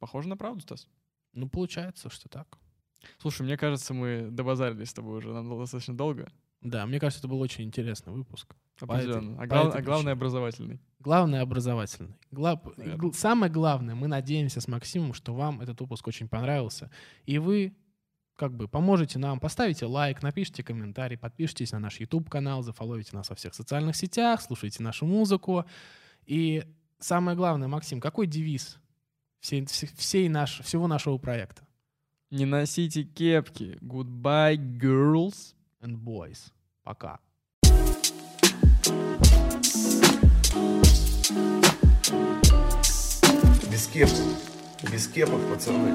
Похоже на правду, Стас?
Ну, получается, что так.
Слушай, мне кажется, мы добазарились с тобой уже нам достаточно долго.
Да, мне кажется, это был очень интересный выпуск.
Определенно.
по
А, глав-
этой
а главное образовательный.
Главное образовательный. Гла- гл- Самое главное, мы надеемся с Максимом, что вам этот выпуск очень понравился. И вы как бы поможете нам, поставите лайк, напишите комментарий, подпишитесь на наш YouTube-канал, зафоловите нас во всех социальных сетях, слушайте нашу музыку. И самое главное, Максим, какой девиз всей, вс- всей наш, всего нашего проекта?
Не носите кепки. Goodbye, girls.
And boys. Пока.
Без кепок. Без кепок, пацаны.